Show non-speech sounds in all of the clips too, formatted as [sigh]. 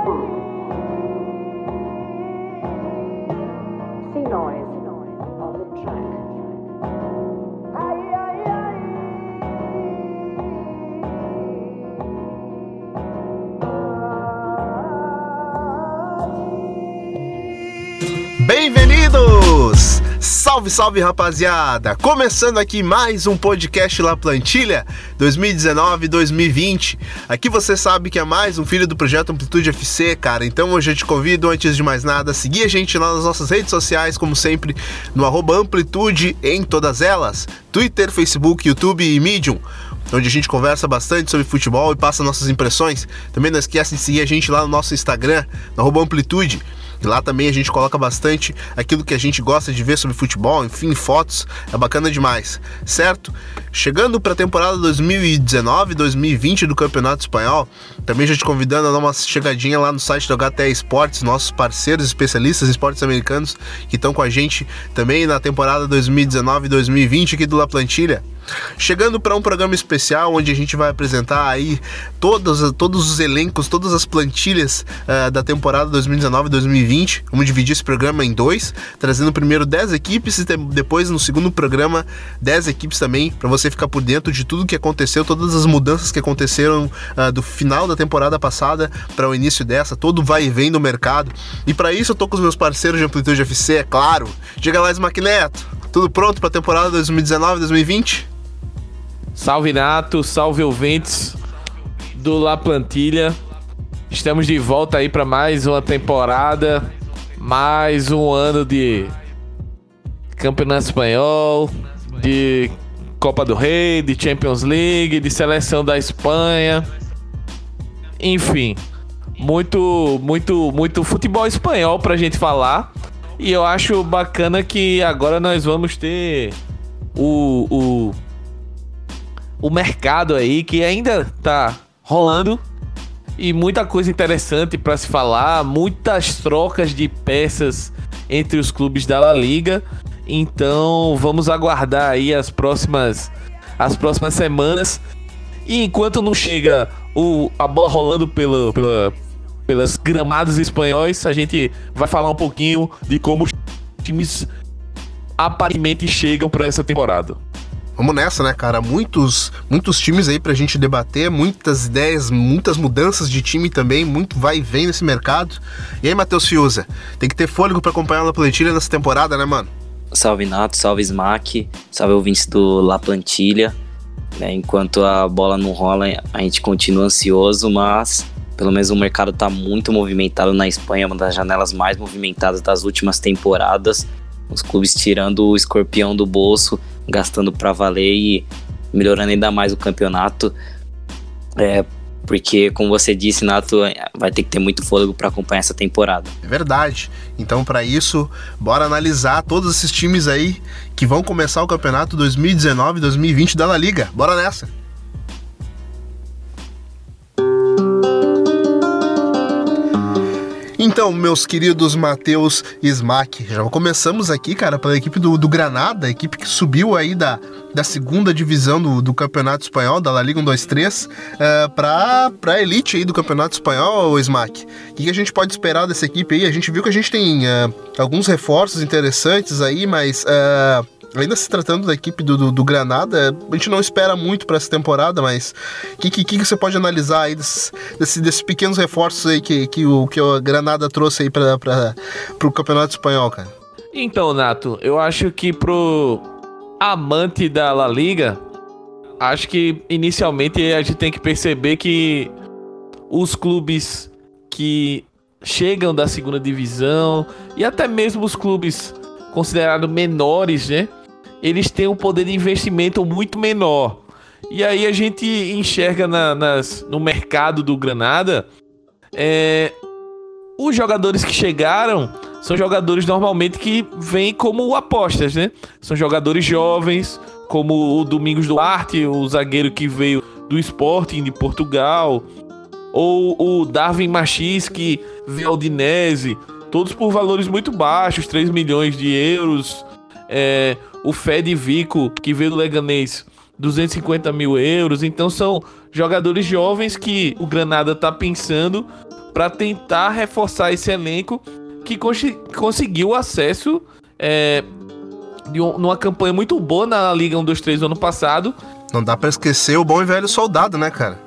Bem-vindos! Salve, salve rapaziada! Começando aqui mais um podcast La Plantilha 2019-2020. Aqui você sabe que é mais um filho do projeto Amplitude FC, cara. Então hoje eu te convido, antes de mais nada, a seguir a gente lá nas nossas redes sociais, como sempre, no Amplitude em todas elas: Twitter, Facebook, YouTube e Medium onde a gente conversa bastante sobre futebol e passa nossas impressões. Também não esquece de seguir a gente lá no nosso Instagram, no Amplitude. E lá também a gente coloca bastante aquilo que a gente gosta de ver sobre futebol, enfim, fotos, é bacana demais, certo? Chegando para a temporada 2019-2020 do Campeonato Espanhol, também já te convidando a dar uma chegadinha lá no site do HTE Esportes, nossos parceiros especialistas em esportes americanos que estão com a gente também na temporada 2019-2020 aqui do La Plantilha. Chegando para um programa especial onde a gente vai apresentar aí todos, todos os elencos, todas as plantilhas uh, da temporada 2019-2020. Vamos dividir esse programa em dois, trazendo primeiro 10 equipes e depois no segundo programa 10 equipes também, para você ficar por dentro de tudo que aconteceu, todas as mudanças que aconteceram uh, do final da temporada passada para o início dessa, todo vai e vem do mercado. E para isso eu tô com os meus parceiros de Amplitude FC, é claro. Diga lá, Smackneto, tudo pronto para a temporada 2019-2020? Salve Nato, salve ouvintes do La Plantilha. Estamos de volta aí para mais uma temporada, mais um ano de Campeonato Espanhol, de Copa do Rei, de Champions League, de seleção da Espanha. Enfim, muito, muito, muito futebol espanhol pra gente falar. E eu acho bacana que agora nós vamos ter o, o o mercado aí que ainda tá rolando e muita coisa interessante para se falar, muitas trocas de peças entre os clubes da La Liga. Então, vamos aguardar aí as próximas as próximas semanas. E enquanto não chega o, a bola rolando pelo, pela, pelas gramados espanhóis, a gente vai falar um pouquinho de como os times aparentemente chegam para essa temporada. Vamos nessa, né, cara? Muitos, muitos times aí pra gente debater, muitas ideias, muitas mudanças de time também, muito vai e vem nesse mercado. E aí, Matheus Fiuza, tem que ter fôlego para acompanhar a Plantilha nessa temporada, né, mano? Salve Nato, salve Smack, salve ouvintes do La Plantilha. Né, enquanto a bola não rola, a gente continua ansioso, mas pelo menos o mercado está muito movimentado na Espanha, uma das janelas mais movimentadas das últimas temporadas. Os clubes tirando o escorpião do bolso, gastando para valer e melhorando ainda mais o campeonato. É, porque, como você disse, Nato, vai ter que ter muito fôlego para acompanhar essa temporada. É verdade. Então, para isso, bora analisar todos esses times aí que vão começar o campeonato 2019-2020 da La Liga. Bora nessa! Então, meus queridos Matheus e Smack, já começamos aqui, cara, pela equipe do, do Granada, equipe que subiu aí da, da segunda divisão do, do Campeonato Espanhol, da La Liga 123, uh, para a elite aí do Campeonato Espanhol, Smack. O que, que, a gente pode esperar dessa equipe aí? A gente viu que a gente tem uh, alguns reforços interessantes aí, mas uh, ainda se tratando da equipe do, do, do, Granada, a gente não espera muito para essa temporada, mas o que, que, que, você pode analisar aí desses, desses, desses, pequenos reforços aí que, que, o, que o Granada trouxe aí para o Campeonato Espanhol, cara? Então, Nato, eu acho que pro amante da La Liga, acho que inicialmente a gente tem que perceber que os clubes que chegam da segunda divisão e até mesmo os clubes considerados menores, né? Eles têm um poder de investimento muito menor. E aí a gente enxerga na, nas, no mercado do Granada é, os jogadores que chegaram são jogadores normalmente que vêm como apostas, né? São jogadores jovens, como o Domingos Duarte, o zagueiro que veio do Sporting de Portugal, ou o Darwin Machis, que veio ao Dinese, todos por valores muito baixos, 3 milhões de euros. É, o Fed Vico, que veio do Leganês, 250 mil euros. Então são jogadores jovens que o Granada tá pensando para tentar reforçar esse elenco que conseguiu acesso é, de um, numa campanha muito boa na Liga 1 2 3 do ano passado. Não dá para esquecer o bom e velho soldado, né, cara?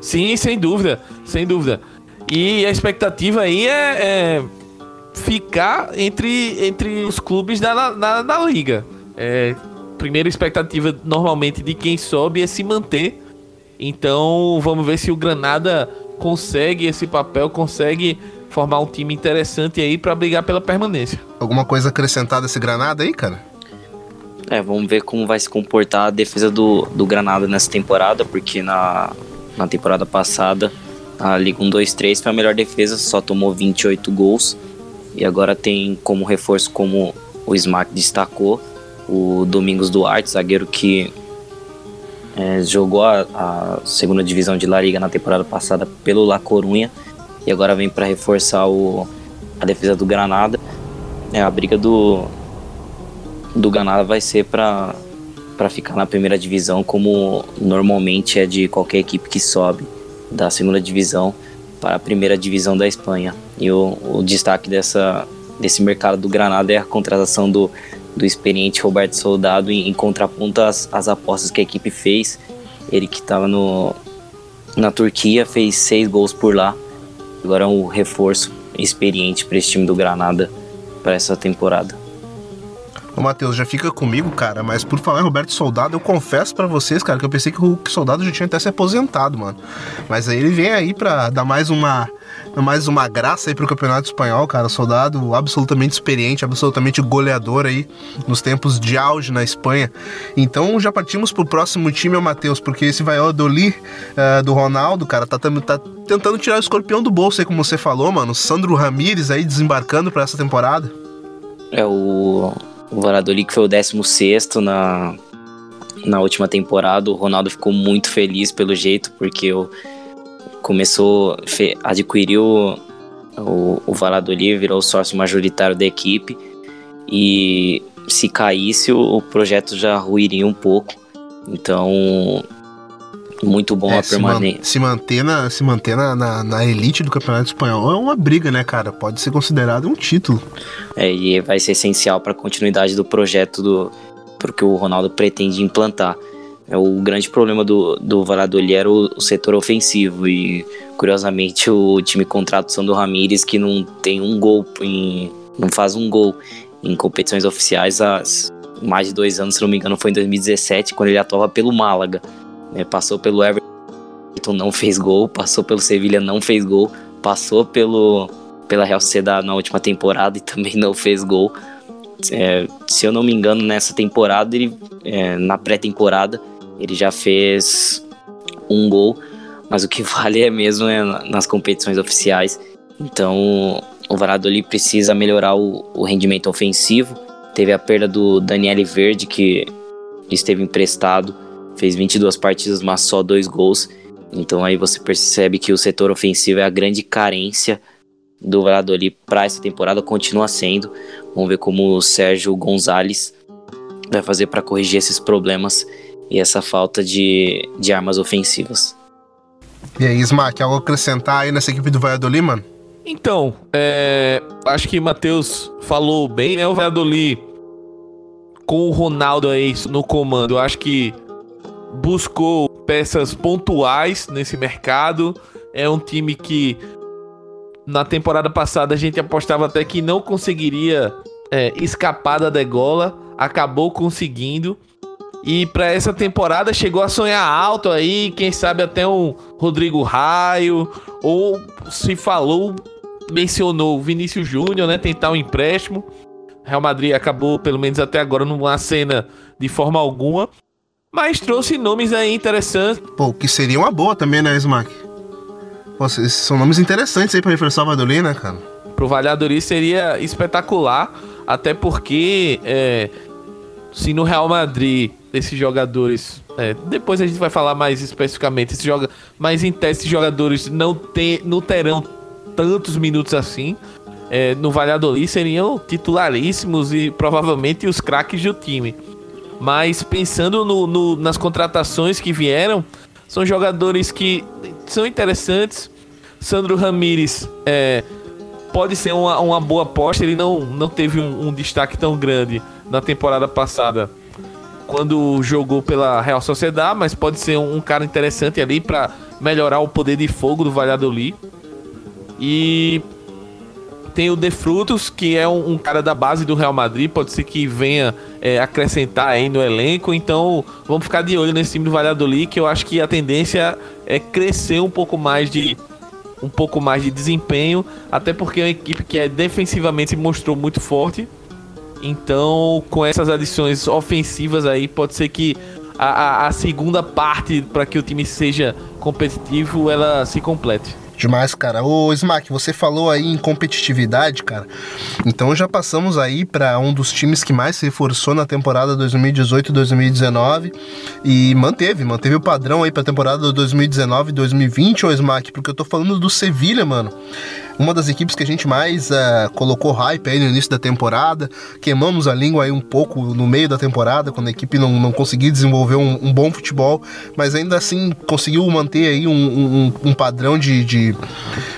Sim, sem dúvida, sem dúvida. E a expectativa aí é, é ficar entre, entre os clubes da, na, na liga. É, primeira expectativa normalmente de quem sobe é se manter. Então vamos ver se o Granada consegue esse papel, consegue formar um time interessante aí para brigar pela permanência. Alguma coisa acrescentada esse Granada aí, cara? É, vamos ver como vai se comportar a defesa do, do Granada nessa temporada, porque na, na temporada passada a Liga 1, 2, 3 foi a melhor defesa, só tomou 28 gols. E agora tem como reforço, como o Smack destacou, o Domingos Duarte, zagueiro que é, jogou a, a, segunda divisão de La Liga na temporada passada pelo La Corunha e agora vem para reforçar o, a defesa do Granada. É, a briga do, do Granada vai ser para para ficar na primeira divisão, como normalmente é de qualquer equipe que sobe da segunda divisão para a primeira divisão da Espanha. E o, o destaque dessa, desse mercado do Granada é a contratação do, do experiente Roberto Soldado em, em contraponto às, às apostas que a equipe fez. Ele que estava na Turquia fez seis gols por lá. Agora é um reforço experiente para esse time do Granada para essa temporada. Ô, Matheus, já fica comigo, cara, mas por falar em Roberto Soldado, eu confesso para vocês, cara, que eu pensei que o Soldado já tinha até se aposentado, mano. Mas aí ele vem aí pra dar mais uma mais uma graça aí pro Campeonato Espanhol, cara. Soldado absolutamente experiente, absolutamente goleador aí nos tempos de auge na Espanha. Então já partimos pro próximo time, Matheus, porque esse Valladolid uh, do Ronaldo, cara, tá, tá tentando tirar o escorpião do bolso aí, como você falou, mano. Sandro Ramírez aí desembarcando para essa temporada. É o o Valladolid que foi o 16 na, na última temporada. O Ronaldo ficou muito feliz pelo jeito, porque o, começou, adquiriu o, o Valladolid, virou o sócio majoritário da equipe. E se caísse, o, o projeto já ruiria um pouco. Então, muito bom é, a permanência. Se, man, se manter, na, se manter na, na, na, elite do Campeonato Espanhol é uma briga, né, cara? Pode ser considerado um título. É, e vai ser essencial para a continuidade do projeto do porque o Ronaldo pretende implantar. É, o grande problema do, do Valladolid era o, o, setor ofensivo e, curiosamente, o time contrata o Sandro Ramírez que não tem um gol, em, não faz um gol em competições oficiais há mais de dois anos, se não me engano, foi em 2017, quando ele atuava pelo Málaga. Né? Passou pelo Everton, não fez gol. Passou pelo Sevilha, não fez gol. Passou pelo, pela Real Sociedade na última temporada e [laughs] também não fez gol. É, se eu não me engano, nessa temporada, ele, é, na pré-temporada, ele já fez um gol. Mas o que [laughs] vale é mesmo é nas competições oficiais. Então, o Valladolid precisa melhorar o, o rendimento ofensivo. Teve a perda do Daniele Verde, que esteve emprestado fez 22 partidas, mas só dois gols. Então aí você percebe que o setor ofensivo é a grande carência do Valladolid para essa temporada, continua sendo. Vamos ver como o Sérgio Gonzalez vai fazer para corrigir esses problemas e essa falta de, de armas ofensivas. E aí, Smack, algo acrescentar aí nessa equipe do Valladolid, mano? Então, é, acho que Matheus falou bem, né? O Valladolid com o Ronaldo aí no comando, acho que buscou peças pontuais nesse mercado. É um time que na temporada passada a gente apostava até que não conseguiria é, escapar da degola, acabou conseguindo. E para essa temporada chegou a sonhar alto aí, quem sabe até um Rodrigo Raio, ou se falou, mencionou o Vinícius Júnior, né? Tentar um empréstimo. Real Madrid acabou, pelo menos até agora, numa cena de forma alguma. Mas trouxe nomes aí interessantes. Pô, que seria uma boa também, né, Smack? Pô, são nomes interessantes aí pra Valladolid, né, cara? Pro Valladolid seria espetacular, até porque é, se no Real Madrid esses jogadores, é, depois a gente vai falar mais especificamente, esses joga, mas em teste jogadores não, não terão tantos minutos assim. É, no Valladolid seriam titularíssimos e provavelmente os craques do time. Mas pensando no, no, nas contratações que vieram, são jogadores que são interessantes, Sandro Ramires é, pode ser uma, uma boa aposta. Ele não, não teve um, um destaque tão grande na temporada passada quando jogou pela Real Sociedade, mas pode ser um, um cara interessante ali para melhorar o poder de fogo do Valladolid. E tem o De Frutos, que é um, um, cara da base do Real Madrid, pode ser que venha é, acrescentar aí no elenco. Então vamos ficar de olho nesse time do Valladolid, que eu acho que a tendência é crescer um pouco mais de um pouco mais de desempenho, até porque é uma equipe que é defensivamente se mostrou muito forte. Então, com essas adições ofensivas aí, pode ser que a, a, a segunda parte para que o time seja competitivo ela se complete. Demais, cara. Ô, Smack, você falou aí em competitividade, cara. Então já passamos aí para um dos times que mais se reforçou na temporada 2018-2019 e manteve, manteve o padrão aí para a temporada 2019-2020, ô Smack, porque eu tô falando do Sevilha, mano uma das equipes que a gente mais uh, colocou hype aí no início da temporada. Queimamos a língua aí um pouco no meio da temporada, quando a equipe não, não conseguiu desenvolver um, um bom futebol, mas ainda assim conseguiu manter aí um, um, um padrão de, de,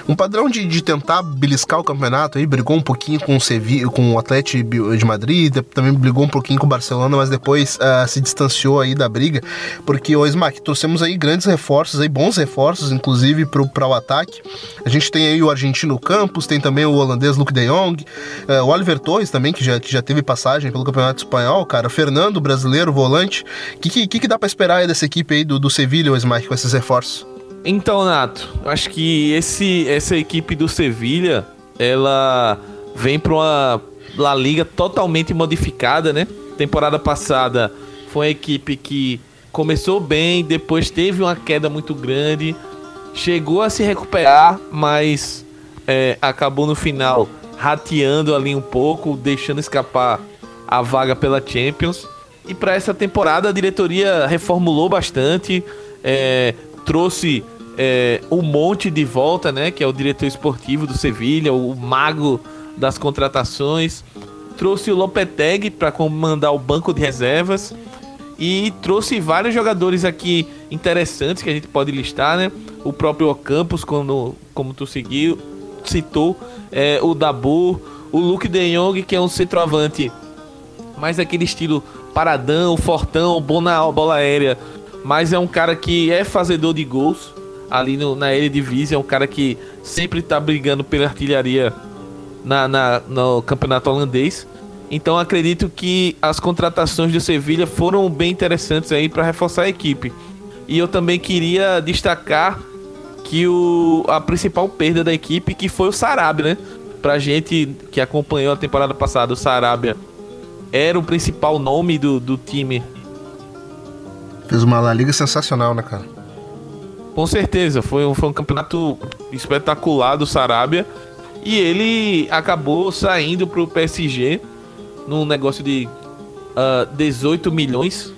um padrão de, de tentar beliscar o campeonato aí, brigou um pouquinho com o Sevilla, com o Atlético de Madrid, também brigou um pouquinho com o Barcelona, mas depois uh, se distanciou aí da briga, porque o Smack, trouxemos aí grandes reforços, aí bons reforços, inclusive para o ataque. A gente tem aí o argentino no Campos, tem também o holandês Luke de Jong, é, o Oliver Torres também, que já, que já teve passagem pelo Campeonato Espanhol, cara, Fernando, brasileiro, volante. O que, que, que, dá para esperar aí dessa equipe aí do, do Sevilha, o Smike, com esses reforços? Então, Nato, acho que esse, essa equipe do Sevilha, ela vem para uma La Liga totalmente modificada, né? Temporada passada foi uma equipe que começou bem, depois teve uma queda muito grande, chegou a se recuperar, mas é, acabou no final rateando ali um pouco, deixando escapar a vaga pela Champions. E para essa temporada a diretoria reformulou bastante, é, trouxe é, o Monte de volta, né, que é o diretor esportivo do Sevilha, o mago das contratações. Trouxe o Lopetegui para comandar o banco de reservas e trouxe vários jogadores aqui interessantes que a gente pode listar, né? O próprio Ocampos, como, como tu seguiu, citou, é, o Dabu, o Luke De Jong, que é um centroavante mais aquele estilo paradão, fortão, bom na bola aérea, mas é um cara que é fazedor de gols ali no, na Eredivisie, é um cara que sempre está brigando pela artilharia na, na, no campeonato holandês. Então acredito que as contratações do Sevilha foram bem interessantes aí para reforçar a equipe. E eu também queria destacar que o, a principal perda da equipe que foi o Sarabia, né? Pra gente que acompanhou a temporada passada, o Sarabia era o principal nome do, do time. Fez uma La Liga sensacional, né, cara? Com certeza, foi um, foi um campeonato espetacular do Sarabia. E ele acabou saindo pro PSG num negócio de uh, ah, 18 milhões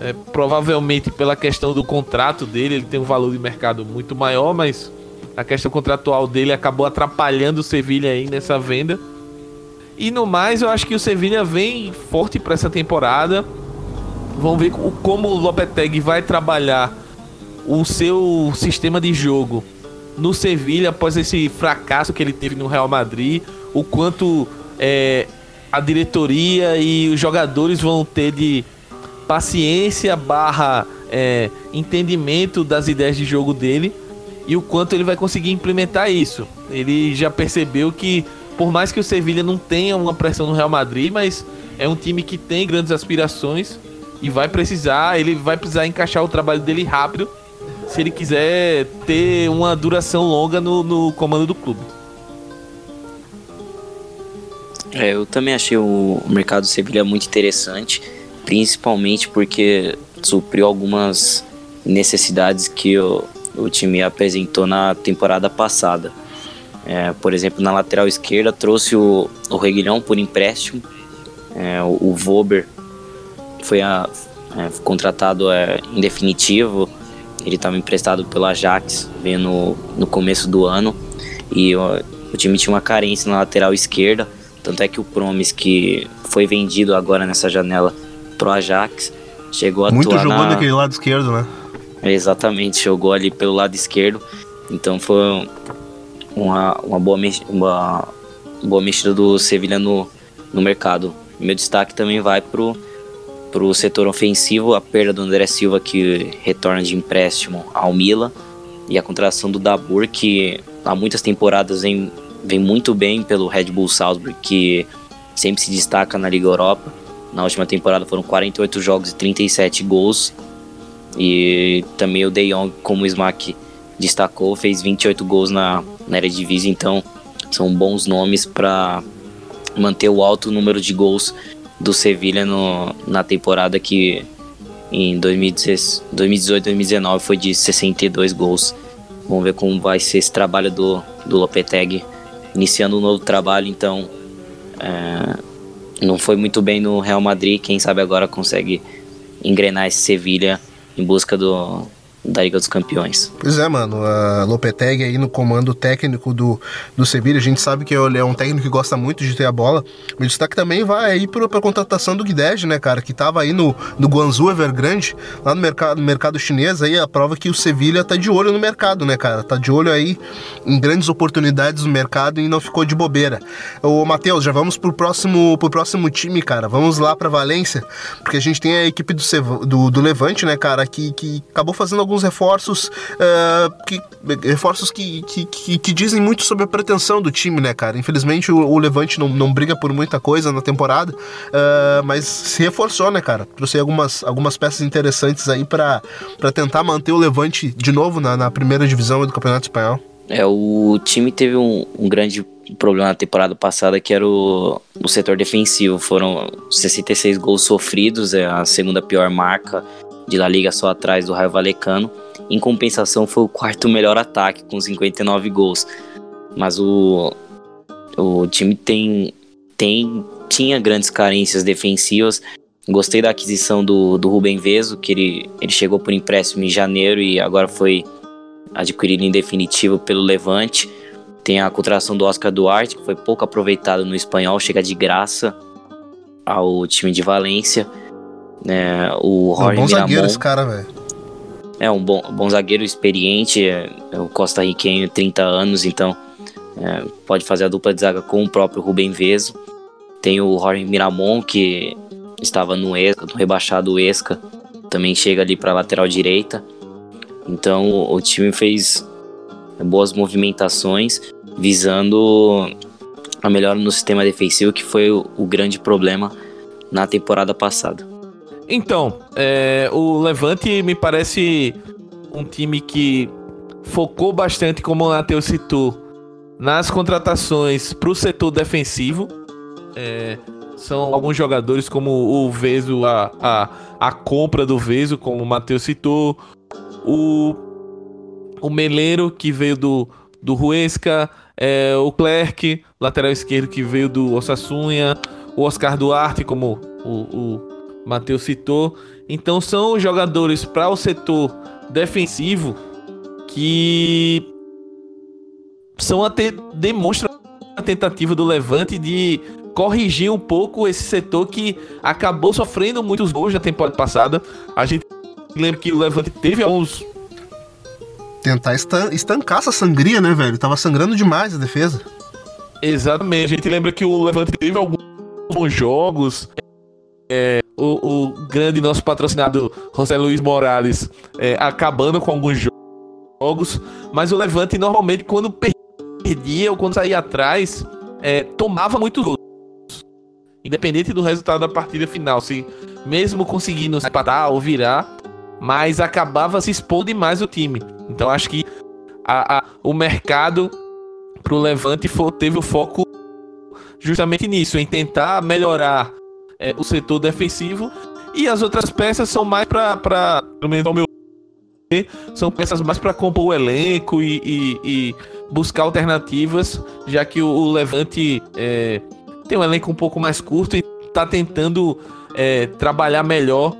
é, provavelmente pela questão do contrato dele, ele tem um valor de mercado muito maior, mas a questão contratual dele acabou atrapalhando o Sevilha aí nessa venda. E no mais, eu acho que o Sevilha vem forte para essa temporada. Vamos ver como o Lopetegui vai trabalhar o seu sistema de jogo no Sevilha após esse fracasso que ele teve no Real Madrid. O quanto é, a diretoria e os jogadores vão ter de paciência barra é, entendimento das ideias de jogo dele e o quanto ele vai conseguir implementar isso. Ele já percebeu que, por mais que o Sevilha não tenha uma pressão no Real Madrid, mas é um time que tem grandes aspirações e vai precisar, ele vai precisar encaixar o trabalho dele rápido se ele quiser ter uma duração longa no, no comando do clube. É, eu também achei o mercado do Sevilha muito interessante principalmente porque supriu algumas necessidades que o, o time apresentou na temporada passada. É, por exemplo, na lateral esquerda trouxe o, o Reguilhão por empréstimo, é, o, o Vober foi a, é, contratado é, em definitivo, ele estava emprestado pelo Ajax, veio no, no começo do ano. E o, o time tinha uma carência na lateral esquerda, tanto é que o Promes que foi vendido agora nessa janela pro Ajax. Chegou a Muito jogou na... daquele lado esquerdo, né? Exatamente, jogou ali pelo lado esquerdo. Então foi uma, uma, boa, uma boa mexida do Sevilha no, no mercado. Meu destaque também vai pro, pro setor ofensivo, a perda do André Silva que retorna de empréstimo ao Mila e a contratação do Dabur que há muitas temporadas vem, vem muito bem pelo Red Bull Salzburg que sempre se destaca na Liga Europa. Na última temporada foram 48 jogos e 37 gols. E também o De Jong, como o Smack destacou, fez 28 gols na, na Eredivisie, então são bons nomes para manter o alto número de gols do Sevilha na temporada que em 2018-2019 foi de 62 gols. Vamos ver como vai ser esse trabalho do, do Lopetegui, iniciando um novo trabalho, então é, não foi muito bem no Real Madrid, quem sabe agora consegue engrenar esse Sevilha em busca do, da Liga dos Campeões. Pois é, mano. A Lopetegui aí no comando técnico do, do Sevilha. A gente sabe que ele é um técnico que gosta muito de ter a bola. O destaque também vai aí para a contratação do Guedes, né, cara? Que tava aí no, no Guangzhou Evergrande, lá no mercado, no mercado chinês. Aí a prova que o Sevilha tá de olho no mercado, né, cara? Tá de olho aí em grandes oportunidades no mercado e não ficou de bobeira. Ô, Matheus, já vamos pro próximo, pro próximo time, cara. Vamos lá para Valência, porque a gente tem a equipe do, do, do Levante, né, cara, que, que acabou fazendo alguns reforços uh, que, reforços que, que, que, que, dizem muito sobre a pretensão do time, né, cara? Infelizmente o, o Levante não, não briga por muita coisa na temporada, uh, mas se reforçou, né, cara? Trouxe algumas, algumas peças interessantes aí para tentar manter o Levante de novo na, na primeira divisão do Campeonato Espanhol. É, o time teve um, um grande problema na temporada passada que era o, o setor defensivo. Foram 66 gols sofridos, é a segunda pior marca de La Liga só atrás do Raio Valecano. Em compensação, foi o quarto melhor ataque, com 59 gols. Mas o, o time tem, tem, tinha grandes carências defensivas. Gostei da aquisição do, do Rubem Vezo, que ele, ele chegou por empréstimo em janeiro e agora foi adquirido em definitivo pelo Levante. Tem a contratação do Oscar Duarte, que foi pouco aproveitado no espanhol, chega de graça ao time de Valência. É, o Jorge é um bom Miramon, zagueiro esse cara, velho. É um bom, bom zagueiro experiente, é, é o Costa Riquenho, 30 anos, então é, pode fazer a dupla de zaga com o próprio Rubem Vezo. Tem o Jorge Miramon, que estava no, Esca, no rebaixado Esca, também chega ali para lateral direita. Então o, o time fez boas movimentações visando a melhora no sistema defensivo, que foi o, o grande problema na temporada passada. Então, é, o Levante me parece um time que focou bastante, como o Matheus citou, nas contratações para o setor defensivo. É, são alguns jogadores como o Veso, a, a, a compra do Veso, como o Matheus citou, o, o Meleiro, que veio do, do Ruesca, é, o Clerc, lateral esquerdo, que veio do Osasuna, o Oscar Duarte, como o Matheus citou. Então são jogadores para o setor defensivo que são até demonstram a tentativa do Levante de corrigir um pouco esse setor que acabou sofrendo muitos gols na temporada passada. A gente lembra que o Levante teve alguns tentar estancar essa sangria, né, velho? Tava sangrando demais a defesa. Exatamente. A gente lembra que o Levante teve alguns jogos é, o, o, grande nosso patrocinado José Luiz Morales é, acabando com alguns jogos, mas o Levante normalmente quando perdia ou quando saía atrás é, tomava muitos gols. Independente do resultado da partida final, se mesmo conseguindo empatar ou virar, mas acabava se expondo demais o time. Então acho que a, a, o mercado pro Levante for, teve o foco justamente nisso, em tentar melhorar é, o setor defensivo. E as outras peças são mais para, pelo menos ao meu ver, são peças mais para compor o elenco e, e, e, buscar alternativas, já que o, Levante é, tem um elenco um pouco mais curto e está tentando é, trabalhar melhor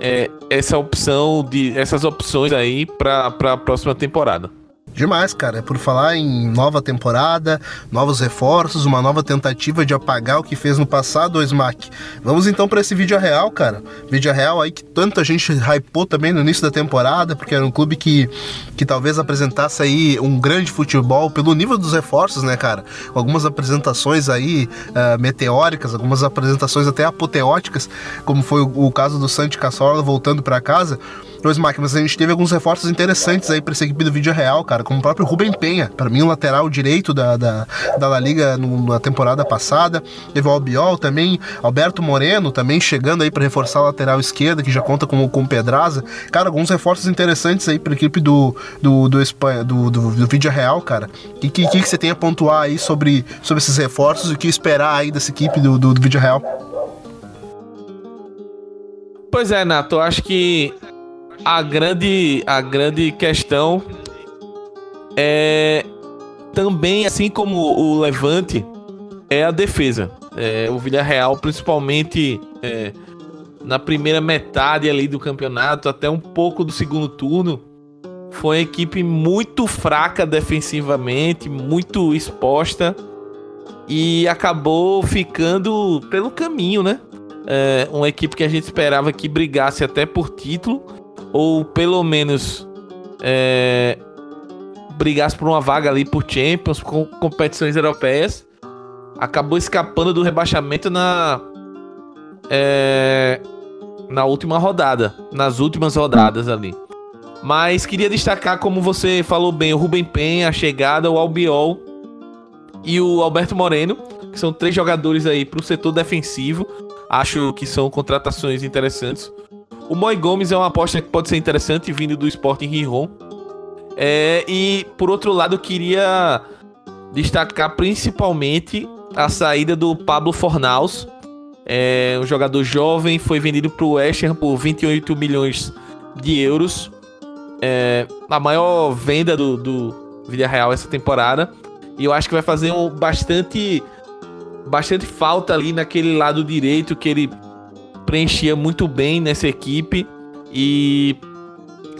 é, essa opção de essas opções aí para a próxima temporada. Demais, cara. É por falar em nova temporada, novos reforços, uma nova tentativa de apagar o que fez no passado, o Smack. Vamos então para esse vídeo real, cara. Vídeo real aí que tanta gente hypou também no início da temporada, porque era um clube que, que talvez apresentasse aí um grande futebol pelo nível dos reforços, né, cara? Algumas apresentações aí uh, meteóricas, algumas apresentações até apoteóticas, como foi o, o caso do Santi Cassola voltando para casa. Dois máquinas, a gente teve alguns reforços interessantes aí para essa equipe do vídeo real, cara, como o próprio Rubem Penha, para mim o lateral direito da, da, da La Liga na temporada passada. Teve o Albiol também, Alberto Moreno também chegando aí para reforçar a lateral esquerda, que já conta com, com Pedraza. Cara, alguns reforços interessantes aí para a equipe do, do, do, Espanha, do, do, do vídeo real, cara. O que, que, que você tem a pontuar aí sobre, sobre esses reforços e o que esperar aí dessa equipe do, do, do vídeo real? Pois é, Nato, eu acho que a grande, a grande questão é também, assim como o Levante, é a defesa. É, o Villarreal, principalmente é, na primeira metade ali do campeonato, até um pouco do segundo turno, foi uma equipe muito fraca defensivamente, muito exposta e acabou ficando pelo caminho, né? É, uma equipe que a gente esperava que brigasse até por título ou pelo menos é, brigasse por uma vaga ali por Champions, com competições europeias, acabou escapando do rebaixamento na é, na última rodada, nas últimas rodadas ali. Mas queria destacar, como você falou bem, o Rubem Penha, a chegada, o Albiol e o Alberto Moreno, que são três jogadores aí para o setor defensivo. Acho que são contratações interessantes. O Moi Gomes é uma aposta que pode ser interessante vindo do Sporting Rijon. É, e por outro lado, eu queria destacar principalmente a saída do Pablo Fornaus. É um jogador jovem, foi vendido para o West Ham por 28 milhões de euros. É a maior venda do, do Villarreal essa temporada. E eu acho que vai fazer um bastante, bastante falta ali naquele lado direito que ele preenchia muito bem nessa equipe e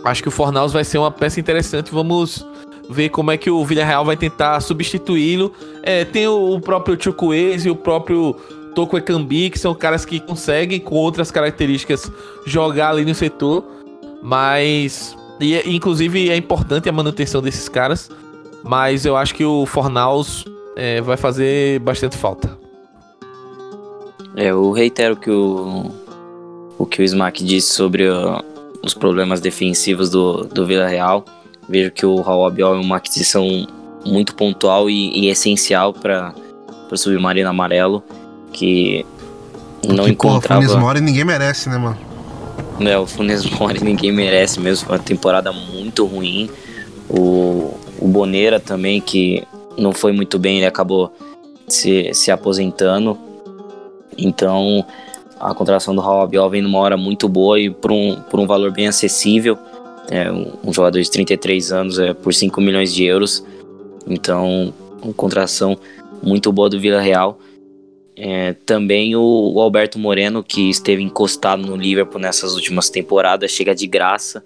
acho que o Fornaus vai ser uma peça interessante. Vamos ver como é que o Villarreal vai tentar substituí-lo. É, tem o, próprio Chukwueze e o próprio Toko Ekambi, que são caras que conseguem, com outras características, jogar ali no setor. Mas, e, inclusive, é importante a manutenção desses caras. Mas eu acho que o Fornaus é, vai fazer bastante falta. É, eu reitero que o, o que o Smack disse sobre uh, os problemas defensivos do, do Vila Real. Vejo que o Raul Abiol é uma aquisição muito pontual e, e essencial para o Submarino Amarelo, que não encontrava... Porra, o Funes Mori ninguém merece, né, mano? É, o Funes Mori [laughs] ninguém merece mesmo, foi uma temporada muito ruim. O, o Boneira também, que não foi muito bem, ele acabou se, se aposentando. Então, a contratação do Raul Abiol vem numa hora muito boa e por um, por um valor bem acessível. É, um, um, jogador de 33 anos é por 5 milhões de euros. Então, uma contratação muito boa do Vila Real. É, também o, o, Alberto Moreno, que esteve encostado no Liverpool nessas últimas temporadas, chega de graça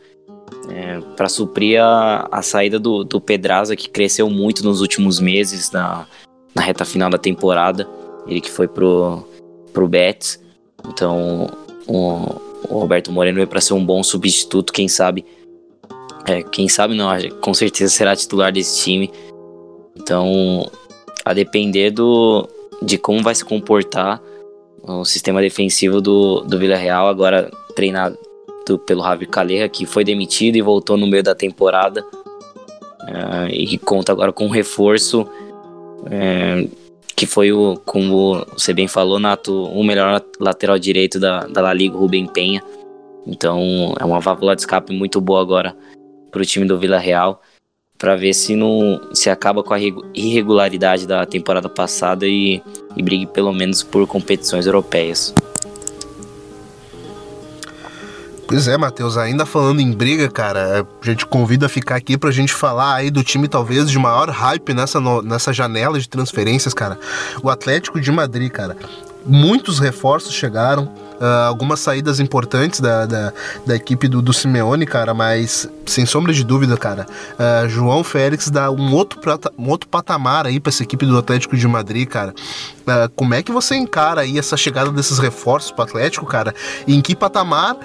é, para suprir a, a saída do, do Pedraza, que cresceu muito nos últimos meses, na, na reta final da temporada. Ele que foi pro, pro Betis. Então, o, Roberto Moreno é para ser um bom substituto, quem sabe. É, quem sabe não, com certeza será titular desse time. Então, a depender do, de como vai se comportar o sistema defensivo do, do Villarreal, agora treinado pelo Javi Calera, que foi demitido e voltou no meio da temporada. É, e conta agora com um reforço. É, que foi o, como você bem falou, Nato, o melhor lateral direito da, da La Liga, Rubem Penha. Então é uma válvula de escape muito boa agora para o time do Vila Real, para ver se não se acaba com a irregularidade da temporada passada e, e brigue pelo menos por competições europeias. Pois é, Matheus, ainda falando em briga, cara, a gente convida a ficar aqui pra gente falar aí do time talvez de maior hype nessa, nessa janela de transferências, cara. O Atlético de Madrid, cara muitos reforços chegaram. Uh, algumas saídas importantes da, da, da equipe do, do, Simeone, cara, mas sem sombra de dúvida, cara, uh, João Félix dá um outro, um outro patamar aí para essa equipe do Atlético de Madrid, cara. Uh, como é que você encara aí essa chegada desses reforços pro Atlético, cara? E em que patamar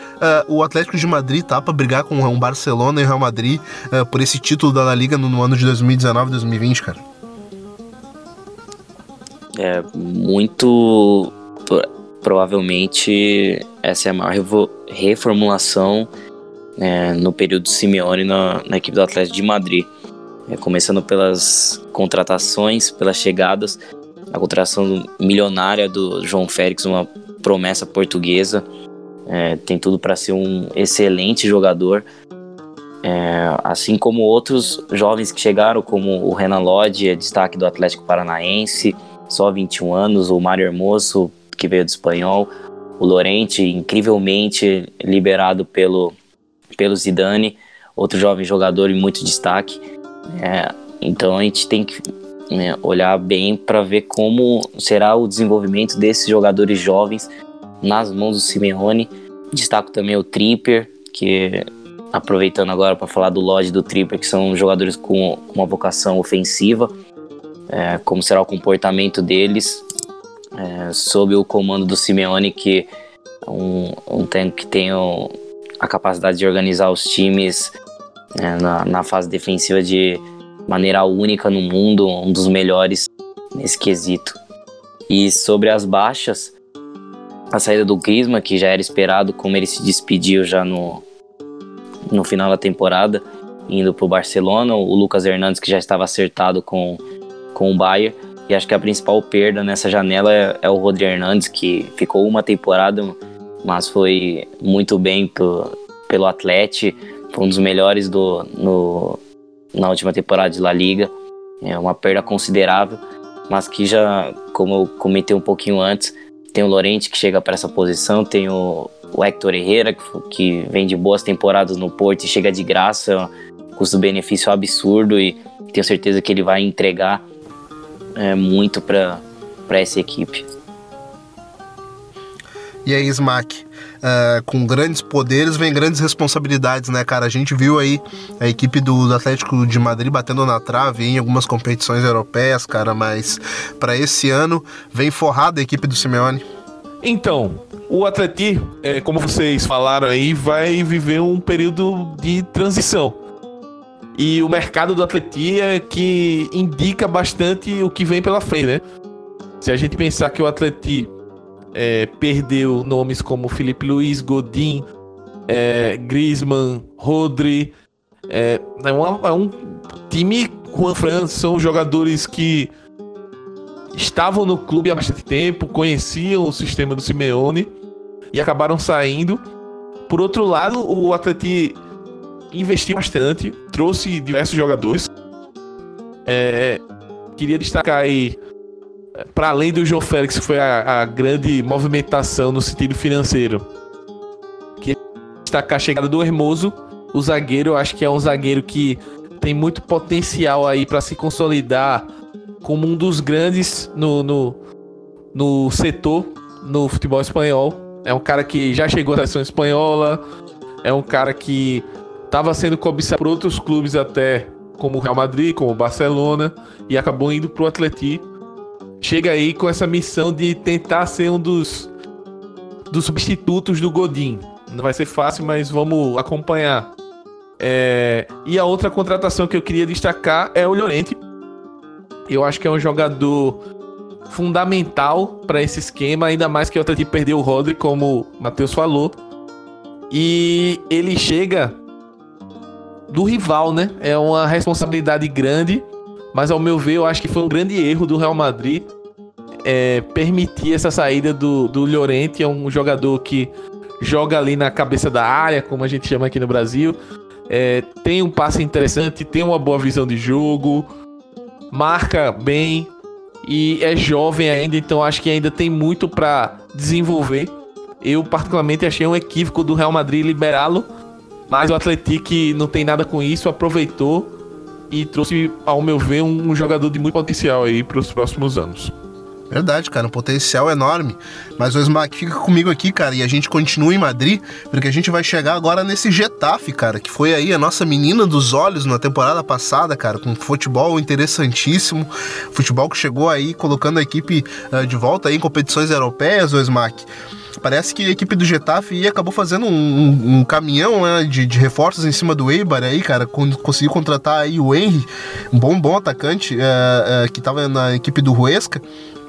o Atlético de Madrid tá para brigar com o Barcelona e o Real Madrid por esse título da La Liga no, no ano de 2019 2020, cara? É muito provavelmente essa é a maior reformulação é, no período Simeone na, na, equipe do Atlético de Madrid. É, começando pelas contratações, pelas chegadas, a contratação milionária do João Félix, uma promessa portuguesa, é, tem tudo para ser um excelente jogador. É, assim como outros jovens que chegaram, como o Renan Lodge, é destaque do Atlético Paranaense, só 21 anos, o Mário Hermoso, que veio do espanhol, o Lorente, incrivelmente liberado pelo, pelo Zidane, outro jovem jogador e muito destaque. É, então a gente tem que né, olhar bem para ver como será o desenvolvimento desses jogadores jovens nas mãos do Simeone. Destaco também o Tripper, que aproveitando agora para falar do Lodge do Tripper, que são jogadores com uma vocação ofensiva. É, como será o comportamento deles é, sob o comando do Simeone, que é um, um técnico que tem a capacidade de organizar os times é, na, na fase defensiva de maneira única no mundo, um dos melhores nesse quesito. E sobre as baixas, a saída do Griezmann, que já era esperado, como ele se despediu já no, no final da temporada, indo para o Barcelona, o Lucas Hernandes, que já estava acertado com, com o Bayern, e acho que a principal perda nessa janela é, é o Rodri Hernandes, que ficou uma temporada, mas foi muito bem pro, pelo Atlético. Foi um dos melhores do, no, na última temporada de La Liga. É uma perda considerável, mas que já, como eu comentei um pouquinho antes, tem o Lorente que chega para essa posição, tem o, o Hector Herrera, que, que vem de boas temporadas no Porto e chega de graça, custo-benefício absurdo e tenho certeza que ele vai entregar é, muito para essa equipe. E aí, Smack, uh, com grandes poderes vem grandes responsabilidades, né, cara? A gente viu aí a equipe do, do Atlético de Madrid batendo na trave em algumas competições europeias, cara, mas para esse ano vem forrada a equipe do Simeone. Então, o Atleti, é, como vocês falaram aí, vai viver um período de transição. E o mercado do Atleti é que indica bastante o que vem pela frente, né? Se a gente pensar que o Atleti é, perdeu nomes como Felipe Luiz, Godin, é, Griezmann, Rodri, é, é, uma, é um time Juan Fran são jogadores que estavam no clube há bastante tempo, conheciam o sistema do Simeone e acabaram saindo. Por outro lado, o Atleti investiu bastante, trouxe diversos jogadores. É, queria destacar aí, para além do João Félix, que foi a, a, grande movimentação no sentido financeiro, queria destacar a chegada do Hermoso, o zagueiro. Acho que é um zagueiro que tem muito potencial aí para se consolidar como um dos grandes no, no, no setor no futebol espanhol. É um cara que já chegou à seleção espanhola, é um cara que estava sendo cobiçado por outros clubes até, como o Real Madrid, como o Barcelona, e acabou indo para o Atleti. Chega aí com essa missão de tentar ser um dos, dos substitutos do Godin. Não vai ser fácil, mas vamos acompanhar. É... E a outra contratação que eu queria destacar é o Llorente. Eu acho que é um jogador fundamental para esse esquema, ainda mais que o Atleti perdeu o Rodri, como o Matheus falou. E ele chega do rival, né? É uma responsabilidade grande, mas ao meu ver, eu acho que foi um grande erro do Real Madrid é, permitir essa saída do, do Llorente, é um jogador que joga ali na cabeça da área, como a gente chama aqui no Brasil. É, tem um passe interessante, tem uma boa visão de jogo, marca bem e é jovem ainda, então acho que ainda tem muito para desenvolver. Eu particularmente achei um equívoco do Real Madrid liberá-lo mas o Atlético não tem nada com isso, aproveitou e trouxe, ao meu ver, um jogador de muito potencial aí para os próximos anos. Verdade, cara, um potencial enorme. Mas o Smack fica comigo aqui, cara, e a gente continua em Madrid, porque a gente vai chegar agora nesse Getafe, cara, que foi aí a nossa menina dos olhos na temporada passada, cara, com futebol interessantíssimo, futebol que chegou aí colocando a equipe uh, de volta aí em competições europeias, o Smack. Parece que a equipe do Getafe acabou fazendo um, um, um caminhão né, de, de, reforços em cima do Eibar aí, cara. Conseguiu contratar aí o Henry, um bom, bom atacante uh, uh, que estava na equipe do Huesca.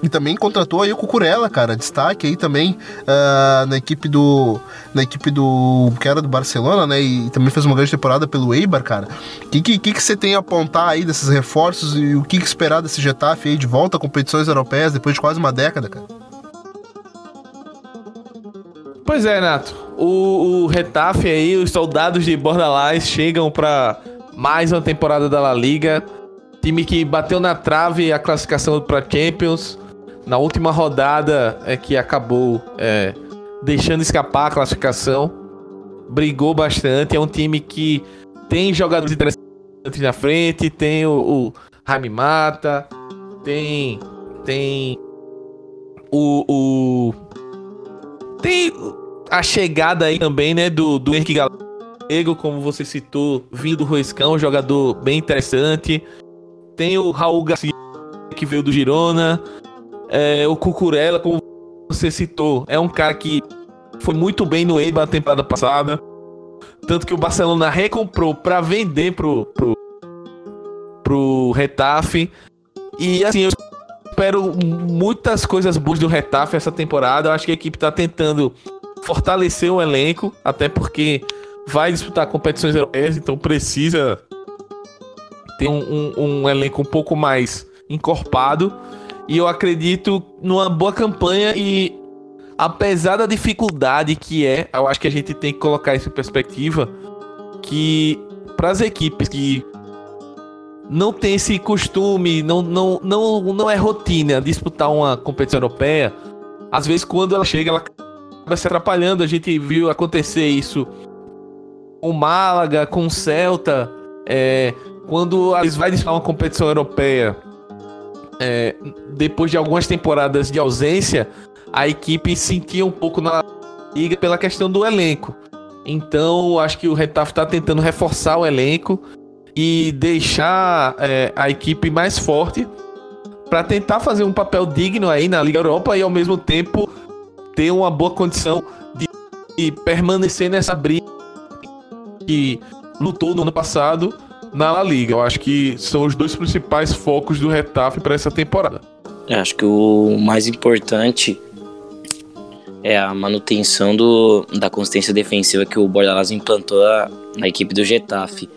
E também contratou aí o Cucurella, cara, destaque aí também uh, na equipe do na equipe do que era do Barcelona, né? E também fez uma grande temporada pelo Eibar, cara. O que, que, que você tem a apontar aí desses reforços e o que, que esperar desse Getafe aí de volta a competições europeias depois de quase uma década, cara? Pois é, Nato. O, o Retafe aí, os soldados de Bordalás chegam para mais uma temporada da La Liga. Time que bateu na trave a classificação para Champions na última rodada é que acabou é, deixando escapar a classificação. Brigou bastante. É um time que tem jogadores interessantes na frente. Tem o, o Jaime Mata. Tem. Tem. O. o tem a chegada aí também, né? Do, do Henrique Galego, como você citou, vindo do Roiscão, jogador bem interessante. Tem o Raul Garcia, que veio do Girona. É, o Cucurella, como você citou, é um cara que foi muito bem no Eibar na temporada passada. Tanto que o Barcelona recomprou para vender pro, pro, pro Retafe. E assim, eu espero muitas coisas boas do Retafe essa temporada. Eu acho que a equipe tá tentando fortalecer o elenco, até porque vai disputar competições europeias, então precisa ter um, um, um elenco um pouco mais encorpado. E eu acredito numa boa campanha e apesar da dificuldade que é, eu acho que a gente tem que colocar isso em perspectiva que para as equipes que não tem esse costume, não, não, não, não é rotina disputar uma competição europeia, às vezes quando ela chega, ela acaba se atrapalhando. A gente viu acontecer isso com o Málaga, com o Celta, é, quando eles vai disputar uma competição europeia é, depois de algumas temporadas de ausência, a equipe sentia um pouco na liga pela questão do elenco. Então, acho que o Retaf está tentando reforçar o elenco e deixar é, a equipe mais forte para tentar fazer um papel digno aí na Liga Europa e ao mesmo tempo ter uma boa condição de, de permanecer nessa briga que lutou no ano passado na La Liga. Eu acho que são os dois principais focos do Retafe para essa temporada. Eu acho que o mais importante é a manutenção do, da consistência defensiva que o Bordalás implantou na equipe do Getafe.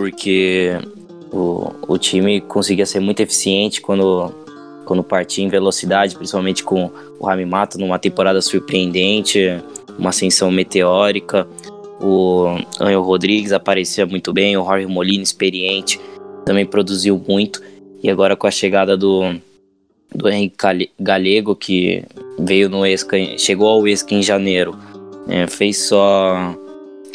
Porque o, o time conseguia ser muito eficiente quando, quando partia em velocidade, principalmente com o Rami Mata numa temporada surpreendente, uma ascensão meteórica. O Angel Rodrigues aparecia muito bem, o Jorge Molina, experiente, também produziu muito. E agora com a chegada do, do Henrique Galego, que veio no Esca, chegou ao Esca em janeiro, é, fez só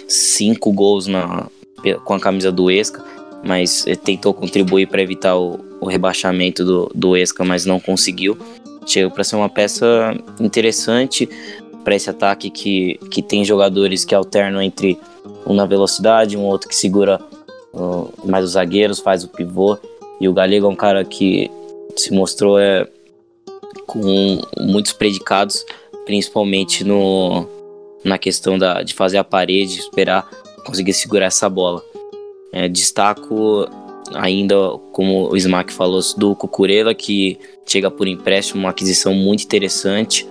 cinco gols na, com a camisa do Esca, mas tentou contribuir para evitar o, o, rebaixamento do, do Esca, mas não conseguiu. Chegou para ser uma peça interessante, para esse ataque que, que tem jogadores que alternam entre um na velocidade, um outro que segura uh, mais os zagueiros, faz o pivô. E o Galego é um cara que se mostrou é, com muitos predicados, principalmente no, na questão da, de fazer a parede, esperar conseguir segurar essa bola. É, destaco ainda, como o Smack falou, do Cucurella, que chega por empréstimo, uma aquisição muito interessante.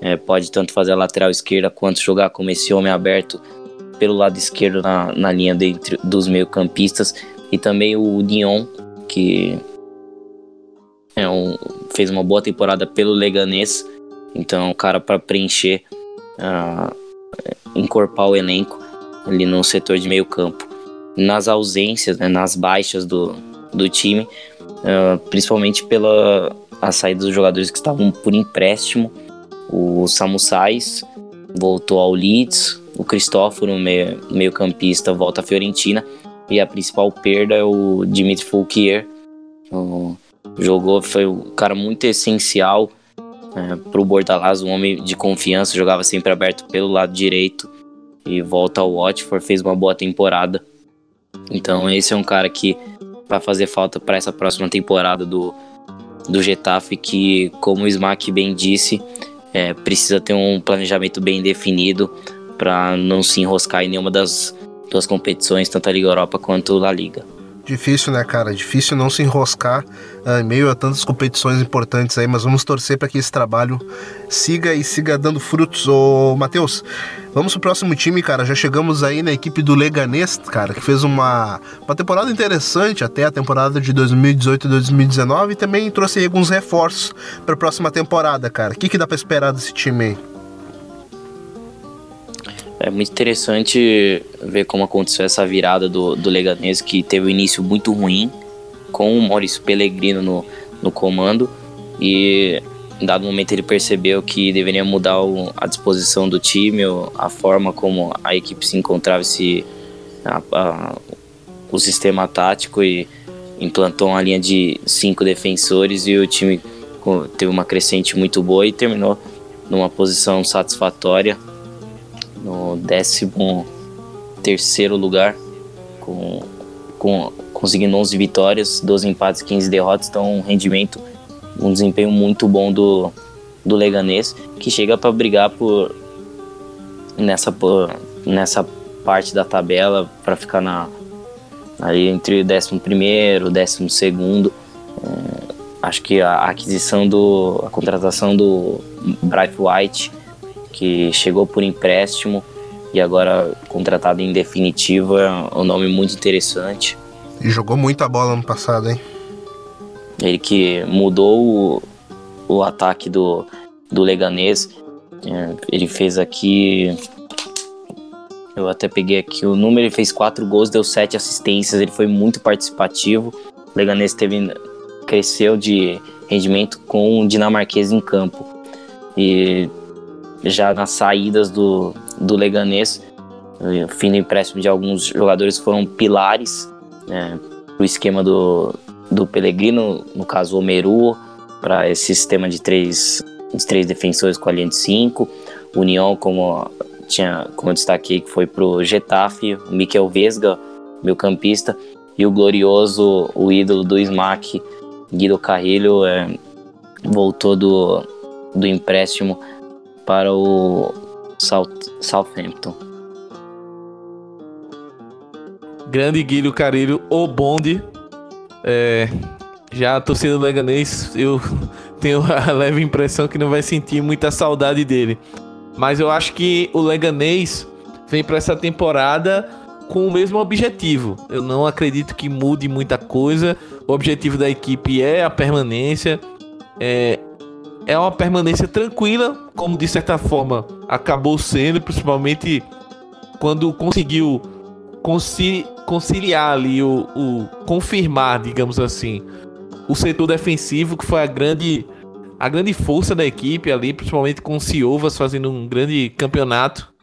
É, pode tanto fazer a lateral esquerda quanto jogar como esse homem aberto pelo lado esquerdo na, na linha dentro dos meio-campistas. E também o Dion, que é um, fez uma boa temporada pelo Leganês. Então, é cara para preencher, uh, encorpar o elenco ali no setor de meio campo. Nas ausências, né, nas baixas do, do time, uh, principalmente pela a saída dos jogadores que estavam por empréstimo, o Samu Sais voltou ao Leeds, o Cristóforo, meio, meio campista, volta à Fiorentina e a principal perda é o Dimitri Fouquier, o jogou, foi um cara muito essencial é, pro Bordalás, um homem de confiança, jogava sempre aberto pelo lado direito e volta ao Watford, fez uma boa temporada. Então esse é um cara que vai fazer falta para essa próxima temporada do, do Getafe, que como o Smack bem disse, é, precisa ter um planejamento bem definido para não se enroscar em nenhuma das duas competições, tanto a Liga Europa quanto a La Liga. Difícil, né, cara? Difícil não se enroscar uh, em meio a tantas competições importantes aí, mas vamos torcer para que esse trabalho siga e siga dando frutos. Ô, Matheus, vamos pro próximo time, cara. Já chegamos aí na equipe do Leganês, cara, que fez uma, uma temporada interessante até a temporada de 2018 e 2019 e também trouxe alguns reforços para a próxima temporada, cara. O que, que dá para esperar desse time aí? É muito interessante ver como aconteceu essa virada do, do Leganês, que teve um início muito ruim, com o Maurício Pellegrino no, no comando, e em dado momento ele percebeu que deveria mudar o, a disposição do time, a forma como a equipe se encontrava, se, a, a, o sistema tático, e implantou uma linha de cinco defensores, e o time teve uma crescente muito boa e terminou numa posição satisfatória no 13 terceiro lugar, com, com, conseguindo 11 vitórias, 12 empates, 15 derrotas, então um rendimento, um desempenho muito bom do, do Leganês, que chega para brigar por nessa, por, nessa parte da tabela para ficar na ali entre o 11 primeiro, 12 segundo. É, acho que a aquisição do a contratação do Bright White que chegou por empréstimo e agora contratado em definitivo. É um nome muito interessante. E jogou muita bola no passado, hein? Ele que mudou o, o ataque do, do Leganês. É, ele fez aqui. Eu até peguei aqui o número, ele fez quatro gols, deu sete assistências, ele foi muito participativo. O Leganês teve, cresceu de rendimento com o dinamarquês em campo. E já nas saídas do, do Leganês. Fim do empréstimo de alguns jogadores foram pilares né, para o esquema do, do Pellegrino, no caso o Meru, para esse sistema de três, de três defensores com a linha de cinco. União, como, tinha, como eu destaquei, que foi para o Getafe, o Miquel Vesga, meu campista, e o glorioso, o ídolo do Smack, Guido Carrilho, é, voltou do, do empréstimo para o South, Southampton. Grande Guilherme Carilho, o bonde. É, já a torcida do Leganês, eu [laughs] tenho a leve impressão que não vai sentir muita saudade dele. Mas eu acho que o Leganês vem para essa temporada com o mesmo objetivo. Eu não acredito que mude muita coisa. O objetivo da equipe é a permanência. É, é uma permanência tranquila, como de certa forma acabou sendo, principalmente quando conseguiu conci conciliar ali o, o, confirmar, digamos assim, o setor defensivo que foi a grande a grande força da equipe ali, principalmente com o Ciovas fazendo um grande campeonato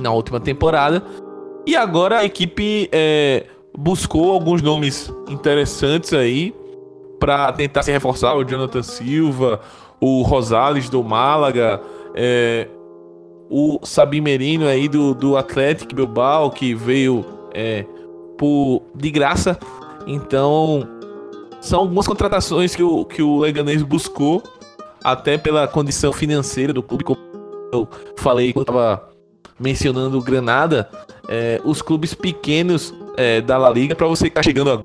na última temporada. E agora a equipe é, buscou alguns nomes interessantes aí para tentar se reforçar. O Jonathan Silva, o Rosales do Málaga, é, o Sabim Merino aí do, do Atlético Bilbao, que veio é, por, de graça. Então, são algumas contratações que o, que o Leganês buscou, até pela condição financeira do clube, como eu falei quando estava mencionando o Granada, é, os clubes pequenos é, da La Liga, para você que está chegando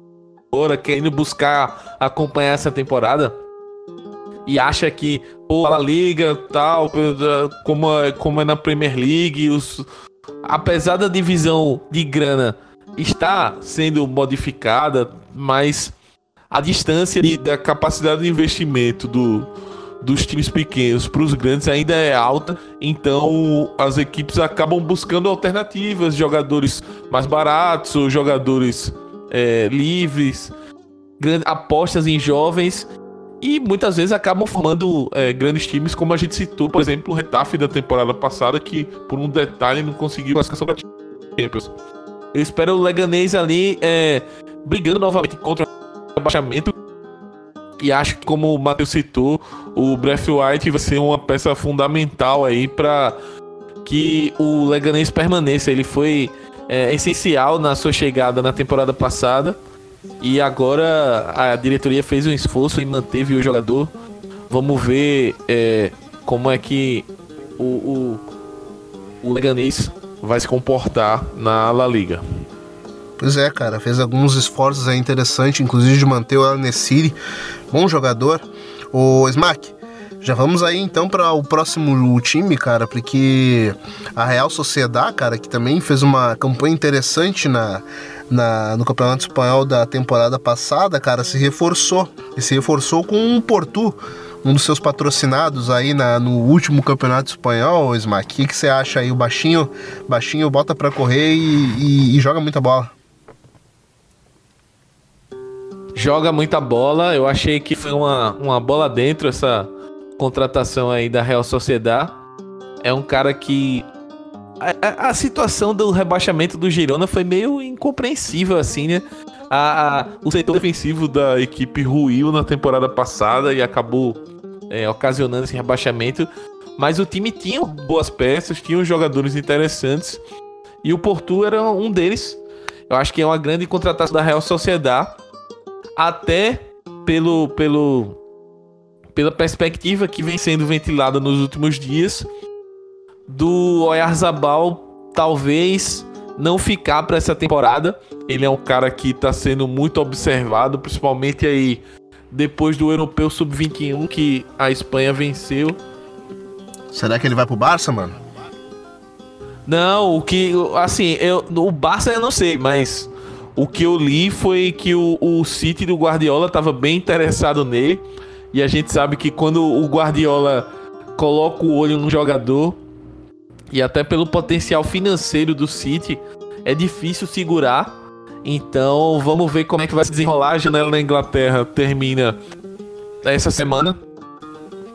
agora, querendo buscar acompanhar essa temporada, e acha que pô, a liga tal, como é, como é na Premier League, os, apesar da divisão de grana está sendo modificada, mas a distância de, da capacidade de investimento do, dos times pequenos para os grandes ainda é alta, então as equipes acabam buscando alternativas, jogadores mais baratos, ou jogadores é, livres, apostas em jovens e muitas vezes acabam formando é, grandes times, como a gente citou, por exemplo, o Retafe da temporada passada, que por um detalhe não conseguiu classificação para Champions. Eu espero o Leganês ali é, brigando novamente contra o abaixamento E acho que, como o Matheus citou, o White vai ser uma peça fundamental aí para que o Leganês permaneça. Ele foi é, essencial na sua chegada na temporada passada e agora a diretoria fez um esforço e manteve o jogador. Vamos ver é, como é que o, o, o Leganês vai se comportar na La Liga. Pois é, cara, fez alguns esforços aí interessantes, inclusive de manter o El Nessiri, bom jogador. O Smack, já vamos aí então para o próximo time, cara, porque a Real Sociedade, cara, que também fez uma campanha interessante na, na, no Campeonato Espanhol da temporada passada, cara, se reforçou. E se reforçou com o Porto, um dos seus patrocinados aí na, no último Campeonato Espanhol, Smack. O que, você acha aí? O baixinho, baixinho bota para correr e, e, e joga muita bola joga muita bola. Eu achei que foi uma, uma bola dentro essa contratação aí da Real Sociedade. É um cara que. A, a, situação do rebaixamento do Girona foi meio incompreensível, assim, né? A, a, o setor defensivo da equipe ruiu na temporada passada e acabou é, ocasionando esse rebaixamento. Mas o time tinha boas peças, tinha jogadores interessantes. E o Porto era um deles. Eu acho que é uma grande contratação da Real Sociedade até pelo, pelo, pela perspectiva que vem sendo ventilada nos últimos dias do Oyarzabal talvez não ficar para essa temporada. Ele é um cara que está sendo muito observado, principalmente aí depois do Europeu Sub-21 que a Espanha venceu. Será que ele vai pro Barça, mano? Não, o que assim, eu o Barça eu não sei, mas o que eu li foi que o, o City do Guardiola estava bem interessado nele. E a gente sabe que quando o Guardiola coloca o olho no jogador, e até pelo potencial financeiro do City, é difícil segurar. Então vamos ver como é que vai se desenrolar. A janela na Inglaterra termina essa semana.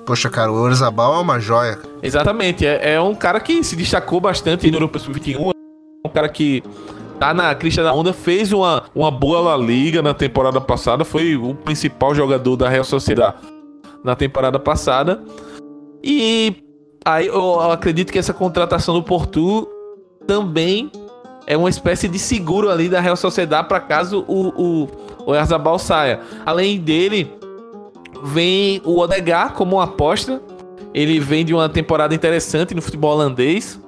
Poxa, cara, o Orzabal é uma joia. Exatamente, é, é um cara que se destacou bastante no Europeu Sub-21. É um cara que tá na crista da onda, fez uma, uma boa La Liga na temporada passada, foi o principal jogador da Real Sociedade na temporada passada. E aí eu acredito que essa contratação do Porto também é uma espécie de seguro ali da Real Sociedade para caso o, o, o Erzabal saia. Além dele, vem o Odegar como uma aposta. Ele vem de uma temporada interessante no futebol holandês.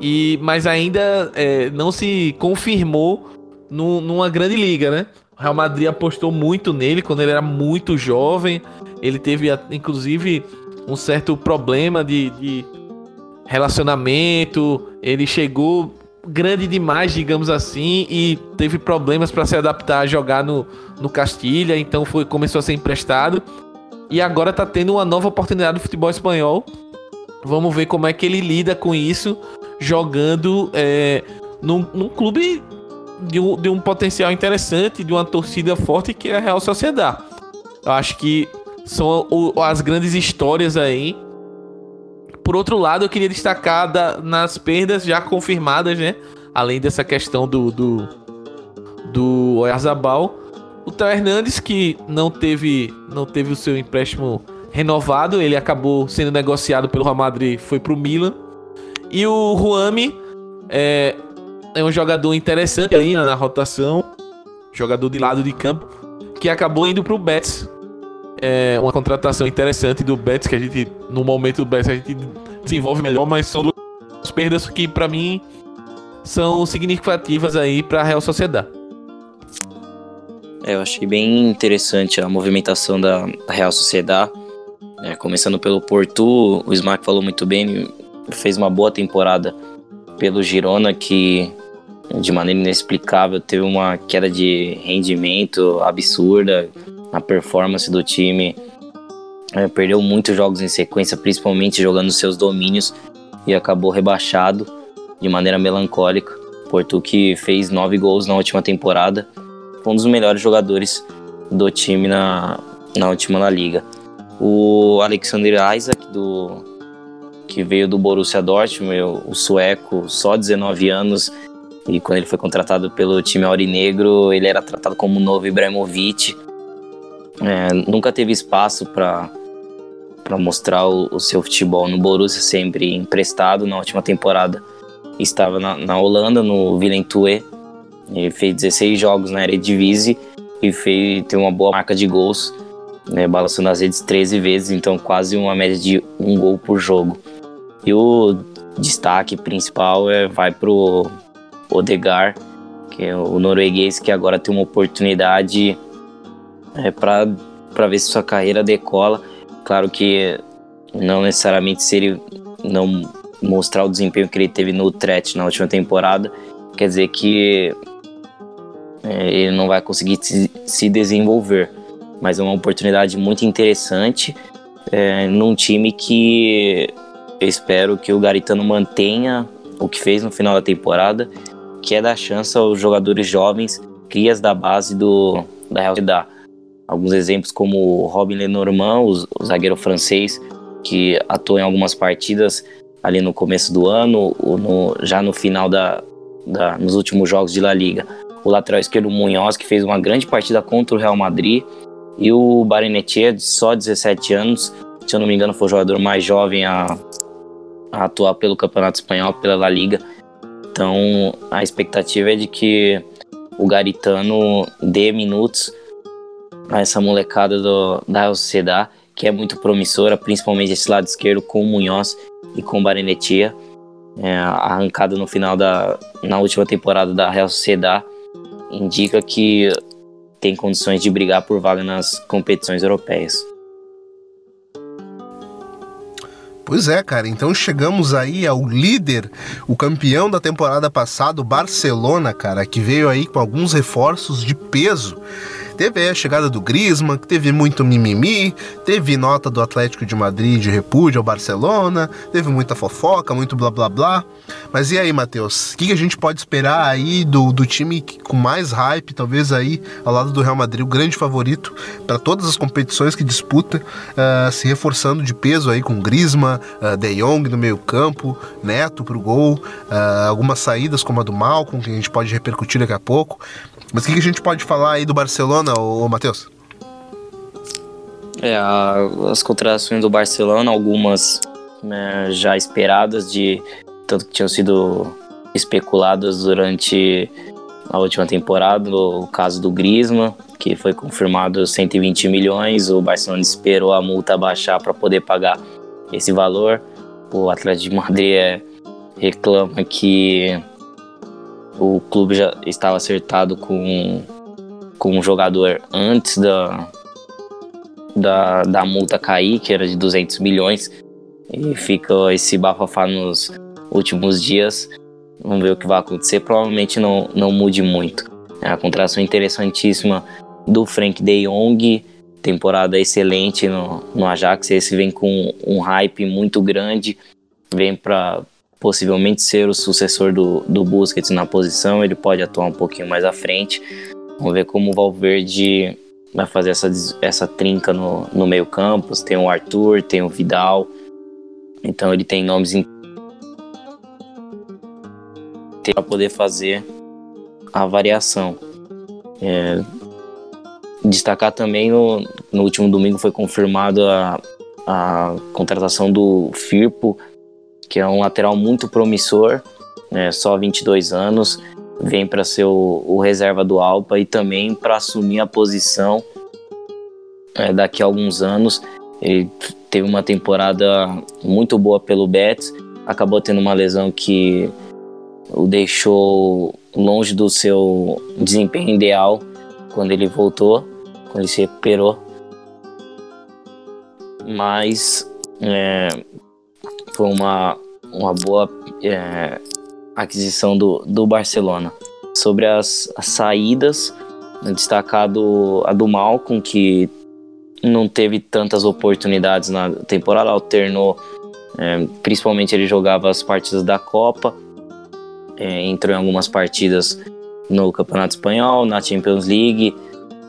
E, mas ainda é, não se confirmou no, numa grande liga, né? O Real Madrid apostou muito nele quando ele era muito jovem. Ele teve, inclusive, um certo problema de, de relacionamento. Ele chegou grande demais, digamos assim, e teve problemas para se adaptar a jogar no, no Castilha. Então foi começou a ser emprestado. E agora está tendo uma nova oportunidade no futebol espanhol. Vamos ver como é que ele lida com isso jogando é, num, num clube de um, de um potencial interessante, de uma torcida forte que é a Real Sociedade. Eu acho que são o, as grandes histórias aí. Por outro lado, eu queria destacar da, nas perdas já confirmadas, né? Além dessa questão do do, do Oyarzabal, o Theo Hernandes que não teve não teve o seu empréstimo renovado, ele acabou sendo negociado pelo Real Madrid, foi pro Milan. E o Ruami é, é um jogador interessante aí na rotação, jogador de lado de campo, que acabou indo pro Betis. É uma contratação interessante do Betis, que a gente, no momento do Betis, a gente desenvolve melhor, mas são duas perdas que, para mim, são significativas aí para a Real Sociedade. É, eu achei bem interessante a movimentação da Real Sociedade. É, começando pelo Porto, o Smack falou muito bem, fez uma boa temporada pelo Girona, que de maneira inexplicável teve uma queda de rendimento absurda na performance do time. É, perdeu muitos jogos em sequência, principalmente jogando seus domínios, e acabou rebaixado de maneira melancólica. Porto que fez nove gols na última temporada, foi um dos melhores jogadores do time na, na última na liga. O Alexander Isaac do que veio do Borussia Dortmund, o sueco, só 19 anos, e quando ele foi contratado pelo time aurinegro, ele era tratado como um novo Ibrahimovic. É, nunca teve espaço para para mostrar o, o, seu futebol no Borussia sempre emprestado na última temporada. Estava na, na Holanda no Willem Twee ele fez 16 jogos na Eredivisie e fez tem uma boa marca de gols né, balançando as redes 13 vezes então quase uma média de um gol por jogo. E o destaque principal é vai pro Odegar que é o norueguês que agora tem uma oportunidade é, para ver se sua carreira decola. Claro que não necessariamente se ele não mostrar o desempenho que ele teve no Utrecht na última temporada, quer dizer que é, ele não vai conseguir se, se, desenvolver. Mas é uma oportunidade muito interessante é, num time que eu espero que o Garitano mantenha o que fez no final da temporada que é dar chance aos jogadores jovens, crias da base do, da Real Sociedad. Alguns exemplos como Robin Lenormand, o, zagueiro francês, que atuou em algumas partidas ali no começo do ano, no, já no final da, da, nos últimos jogos de La Liga. O lateral esquerdo Munhoz, que fez uma grande partida contra o Real Madrid, e o Barinetier, de só 17 anos, se eu não me engano, foi o jogador mais jovem a, a atuar pelo Campeonato Espanhol, pela La Liga. Então a expectativa é de que o Garitano dê minutos a essa molecada do, da Sociedade, que é muito promissora, principalmente esse lado esquerdo com o Munhoz e com o Barenetia. É, arrancada no final da na última temporada da Real Sociedade indica que tem condições de brigar por vaga nas competições europeias. Pois é, cara. Então chegamos aí ao líder, o campeão da temporada passada, o Barcelona, cara, que veio aí com alguns reforços de peso. Teve a chegada do Griezmann, que teve muito mimimi, teve nota do Atlético de Madrid de repúdio ao Barcelona, teve muita fofoca, muito blá blá blá. Mas e aí, Matheus? O que, a gente pode esperar aí do, do time com mais hype, talvez aí ao lado do Real Madrid, o grande favorito para todas as competições que disputa, uh, se reforçando de peso aí com Griezmann, uh, De Jong no meio campo, Neto pro gol, uh, algumas saídas como a do Malcom, que a gente pode repercutir daqui a pouco. Mas o que, a gente pode falar aí do Barcelona, ô, Matheus? É, as contratações do Barcelona, algumas né, já esperadas, de tanto que tinham sido especuladas durante a última temporada, o caso do Griezmann, que foi confirmado 120 milhões, o Barcelona esperou a multa baixar para poder pagar esse valor. O Atlético de Madrid é, reclama que o clube já estava acertado com, com um jogador antes da, da, da multa cair, que era de 200 milhões. E fica esse bafafá nos últimos dias. Vamos ver o que vai acontecer. Provavelmente não, não mude muito. É a contratação interessantíssima do Frank de Jong. Temporada excelente no, no Ajax. Esse vem com um hype muito grande. Vem para possivelmente ser o sucessor do, do Busquets na posição, ele pode atuar um pouquinho mais à frente. Vamos ver como o Valverde vai fazer essa, essa trinca no, no meio campo. Tem o Arthur, tem o Vidal, então ele tem nomes para poder fazer a variação. É, destacar também no, no último domingo foi confirmado a, a contratação do Firpo que é um lateral muito promissor, né, só 22 anos, vem para ser o, o, reserva do Alpa e também para assumir a posição é, daqui a alguns anos. Ele teve uma temporada muito boa pelo Betis, acabou tendo uma lesão que o deixou longe do seu desempenho ideal quando ele voltou, quando ele se recuperou. Mas é, foi uma, uma boa é, aquisição do, do Barcelona. Sobre as, as saídas, destacado a do Malcom, que não teve tantas oportunidades na temporada, alternou, é, principalmente ele jogava as partidas da Copa, é, entrou em algumas partidas no Campeonato Espanhol, na Champions League,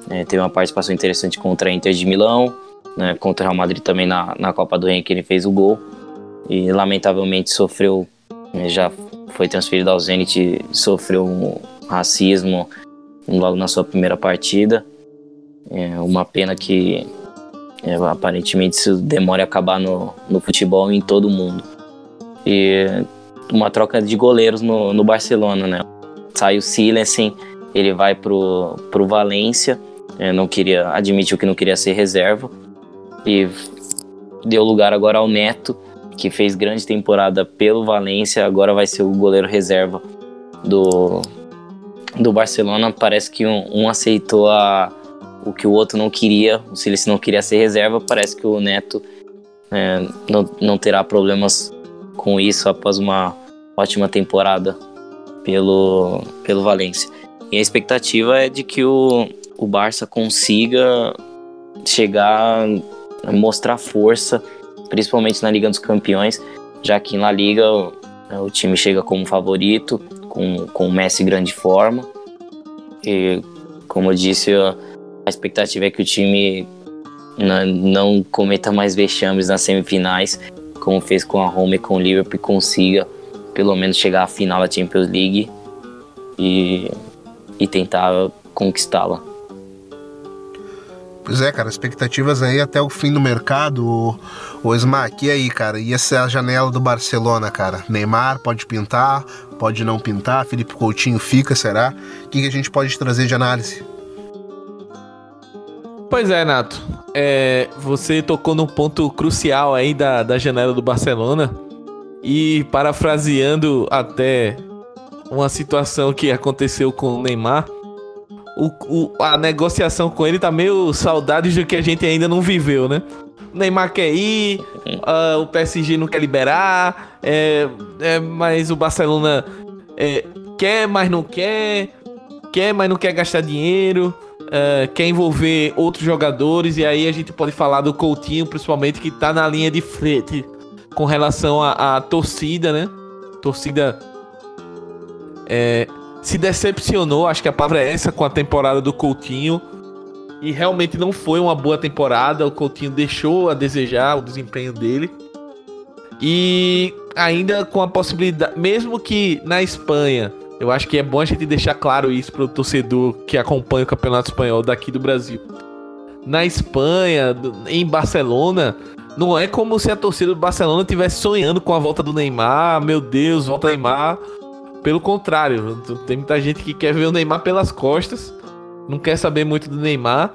é, teve uma participação interessante contra a Inter de Milão, né, contra o Real Madrid também na, na Copa do Rei, que ele fez o gol e lamentavelmente sofreu, né, já foi transferido ao Zenit, sofreu um racismo logo na sua primeira partida. É uma pena que é, aparentemente isso demore a acabar no, no futebol em todo mundo. E uma troca de goleiros no, no Barcelona, né? Sai o Silensen, ele vai pro, pro Valência, é, não queria, admitiu que não queria ser reserva e deu lugar agora ao Neto, que fez grande temporada pelo Valência, agora vai ser o goleiro reserva do, do Barcelona. Parece que um, um aceitou a, o que o outro não queria, o Silas não queria ser reserva, parece que o Neto é, não, não terá problemas com isso após uma ótima temporada pelo, pelo Valência. E a expectativa é de que o, o Barça consiga chegar mostrar força, principalmente na Liga dos Campeões, já que na Liga o, o time chega como favorito, com, com o Messi em grande forma. E, como eu disse, a expectativa é que o time não, não cometa mais vexames nas semifinais, como fez com a Roma e com o Liverpool, e consiga pelo menos chegar à final da Champions League e, e tentar conquistá-la. Pois é, cara, expectativas aí até o fim do mercado. O, Smack, e aí, cara? E essa é a janela do Barcelona, cara? Neymar pode pintar, pode não pintar, Felipe Coutinho fica, será? O que, que a gente pode trazer de análise? Pois é, Nato. É, você tocou num ponto crucial aí da, da janela do Barcelona. E parafraseando até uma situação que aconteceu com o Neymar, o, o, a negociação com ele tá meio saudades do que a gente ainda não viveu, né? O Neymar quer ir, uh, o PSG não quer liberar, é, é, mas o Barcelona é, quer, mas não quer, quer, mas não quer gastar dinheiro uh, quer envolver outros jogadores, e aí a gente pode falar do Coutinho, principalmente, que tá na linha de frente com relação à torcida, né? Torcida é, se decepcionou, acho que a palavra é essa, com a temporada do Coutinho. E realmente não foi uma boa temporada. O Coutinho deixou a desejar o desempenho dele. E ainda com a possibilidade, mesmo que na Espanha eu acho que é bom a gente deixar claro isso para o torcedor que acompanha o Campeonato Espanhol daqui do Brasil. Na Espanha, em Barcelona, não é como se a torcida do Barcelona estivesse sonhando com a volta do Neymar. Meu Deus, volta Neymar. Pelo contrário, tem muita gente que quer ver o Neymar pelas costas, não quer saber muito do Neymar.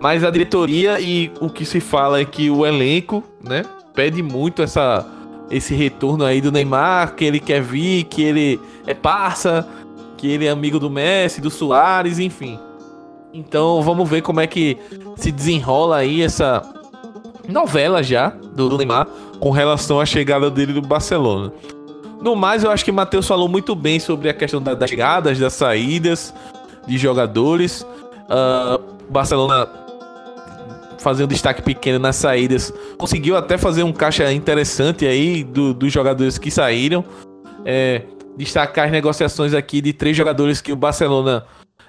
Mas a diretoria e o que se fala é que o elenco, né, pede muito essa esse retorno aí do Neymar, que ele quer vir, que ele é parça, que ele é amigo do Messi, do Soares, enfim. Então vamos ver como é que se desenrola aí essa novela já do Neymar com relação à chegada dele do Barcelona. No mais, eu acho que Matheus falou muito bem sobre a questão das chegadas, das saídas de jogadores. Uh, Barcelona fazer um destaque pequeno nas saídas. Conseguiu até fazer um caixa interessante aí do, dos jogadores que saíram. É, destacar as negociações aqui de três jogadores que o Barcelona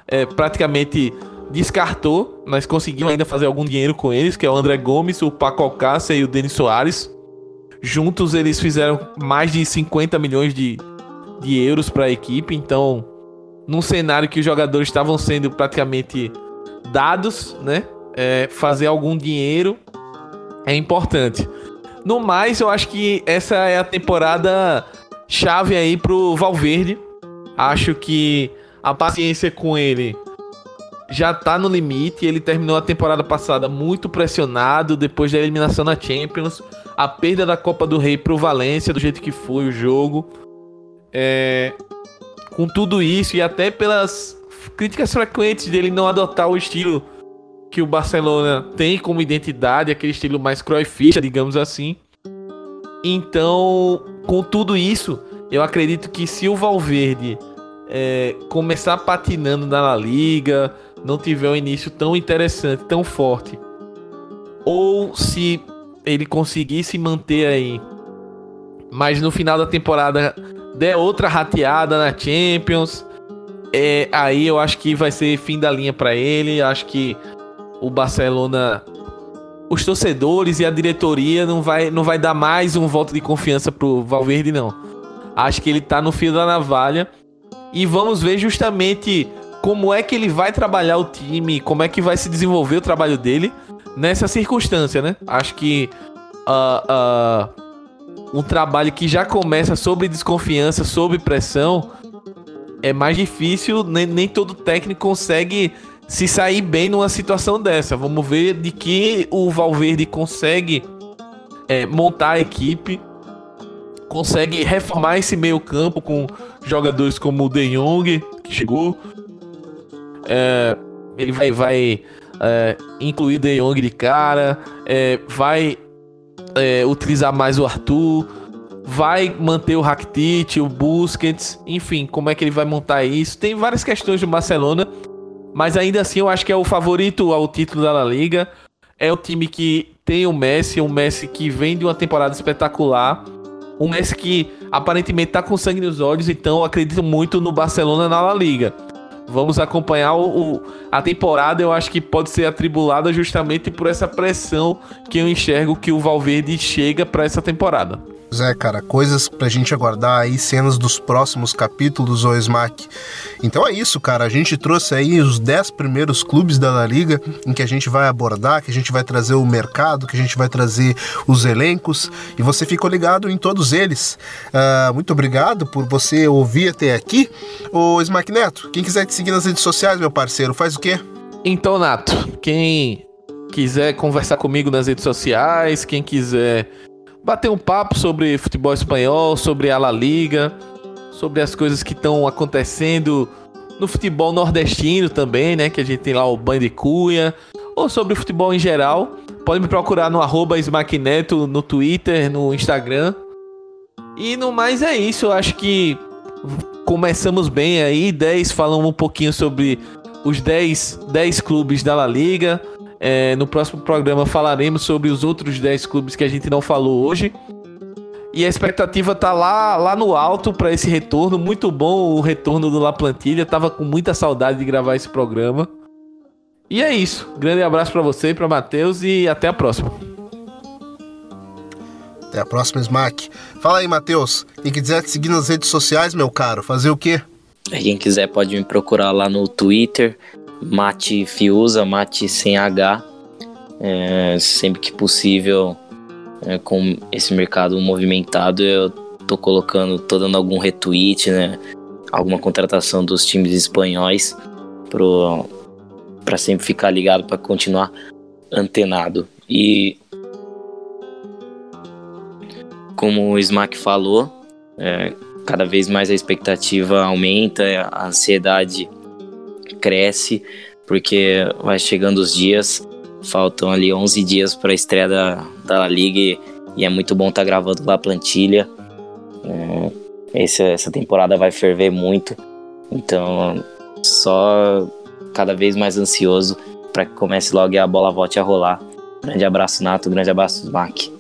é, praticamente descartou, mas conseguiu ainda fazer algum dinheiro com eles, que é o André Gomes, o Paco Alcácer e o Denis Soares. Juntos eles fizeram mais de 50 milhões de, de euros para a equipe, então num cenário que os jogadores estavam sendo praticamente dados, né? é, fazer algum dinheiro é importante. No mais, eu acho que essa é a temporada chave aí pro Valverde. Acho que a paciência com ele já tá no limite. Ele terminou a temporada passada muito pressionado depois da eliminação na Champions. A perda da Copa do Rei pro Valência, do jeito que foi o jogo. É... Com tudo isso e até pelas críticas frequentes dele não adotar o estilo que o Barcelona tem como identidade, aquele estilo mais Cruyffista, digamos assim. Então, com tudo isso, eu acredito que se o Valverde é, começar patinando na La Liga, não tiver um início tão interessante, tão forte, ou se ele conseguir se manter aí, mas no final da temporada der outra rateada na Champions, é, aí eu acho que vai ser fim da linha para ele. Acho que o Barcelona, os torcedores e a diretoria não vai, não vai dar mais um voto de confiança pro Valverde, não. Acho que ele tá no fio da navalha. E vamos ver justamente como é que ele vai trabalhar o time, como é que vai se desenvolver o trabalho dele nessa circunstância, né? Acho que uh, uh, um trabalho que já começa sobre desconfiança, sobre pressão, é mais difícil, nem, nem todo técnico consegue se sair bem numa situação dessa. Vamos ver de que o Valverde consegue é, montar a equipe, consegue reformar esse meio campo com jogadores como o De Jong, que chegou. É, ele vai, vai é, incluir De Jong de cara, é, vai é, utilizar mais o Arthur, vai manter o Rakitic, o Busquets, enfim, como é que ele vai montar isso? Tem várias questões do Barcelona, mas ainda assim eu acho que é o favorito ao título da La Liga. É o time que tem o Messi, um Messi que vem de uma temporada espetacular. Um Messi que aparentemente tá com sangue nos olhos, então eu acredito muito no Barcelona na La Liga. Vamos acompanhar o, o, a temporada, eu acho que pode ser atribulada justamente por essa pressão que eu enxergo que o Valverde chega para essa temporada. É, cara, coisas pra gente aguardar aí, cenas dos próximos capítulos, o Smack. Então é isso, cara. A gente trouxe aí os 10 primeiros clubes da La Liga em que a gente vai abordar, que a gente vai trazer o mercado, que a gente vai trazer os elencos e você ficou ligado em todos eles. Uh, muito obrigado por você ouvir até aqui. O Smack Neto, quem quiser te seguir nas redes sociais, meu parceiro, faz o quê? Então, Nato, quem quiser conversar comigo nas redes sociais, quem quiser bater um papo sobre futebol espanhol, sobre a La Liga, sobre as coisas que estão acontecendo no futebol nordestino também, né? Que a gente tem lá o Banho de Cuia, ou sobre futebol em geral. Pode me procurar no arroba no Twitter, no Instagram. E no mais é isso, eu acho que começamos bem aí, 10 falamos um pouquinho sobre os 10, 10 clubes da La Liga. É, no próximo programa falaremos sobre os outros 10 clubes que a gente não falou hoje. E a expectativa tá lá, lá no alto para esse retorno. Muito bom o retorno do La Plantilha. Tava com muita saudade de gravar esse programa. E é isso. Grande abraço para você e para Matheus e até a próxima. Até a próxima, Smack. Fala aí, Matheus. Quem quiser te seguir nas redes sociais, meu caro, fazer o quê? Quem quiser pode me procurar lá no Twitter, Mate Fiusa, Mate sem H, é, sempre que possível, é, com esse mercado movimentado, eu tô colocando, tô dando algum retweet, né? Alguma contratação dos times espanhóis para sempre ficar ligado, para continuar antenado. E como o Smack falou, é, cada vez mais a expectativa aumenta, a ansiedade cresce, porque vai chegando os dias, faltam ali 11 dias para a estreia da, da Liga e, é muito bom estar tá gravando lá a plantilha. É, essa, essa temporada vai ferver muito, então só cada vez mais ansioso para que comece logo e a bola volte a rolar. Grande abraço, Nato, grande abraço, Mac.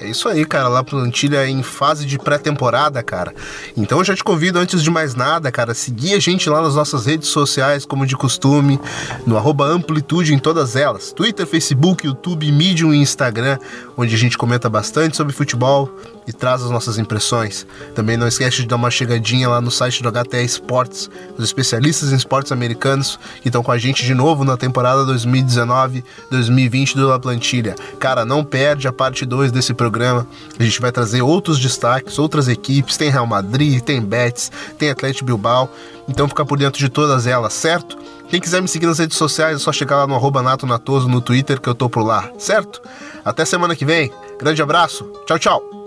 É isso aí, cara. Lá plantilha em fase de pré-temporada, cara. Então eu já te convido, antes de mais nada, cara, seguir a gente lá nas nossas redes sociais, como de costume, no Amplitude em todas elas. Twitter, Facebook, YouTube, Medium e Instagram, onde a gente comenta bastante sobre futebol e traz as nossas impressões. Também não esquece de dar uma chegadinha lá no site do HTE Esportes, os especialistas em esportes americanos que estão com a gente de novo na temporada 2019-2020 do La Plantilha. Cara, não perde a parte 2 desse programa. A gente vai trazer outros destaques, outras equipes. Tem Real Madrid, tem Betis, tem Atlético Bilbao. Então fica por dentro de todas elas, certo? Quem quiser me seguir nas redes sociais é só chegar lá no arroba Nato Natoso no Twitter que eu tô por lá, certo? Até semana que vem. Grande abraço. Tchau, tchau.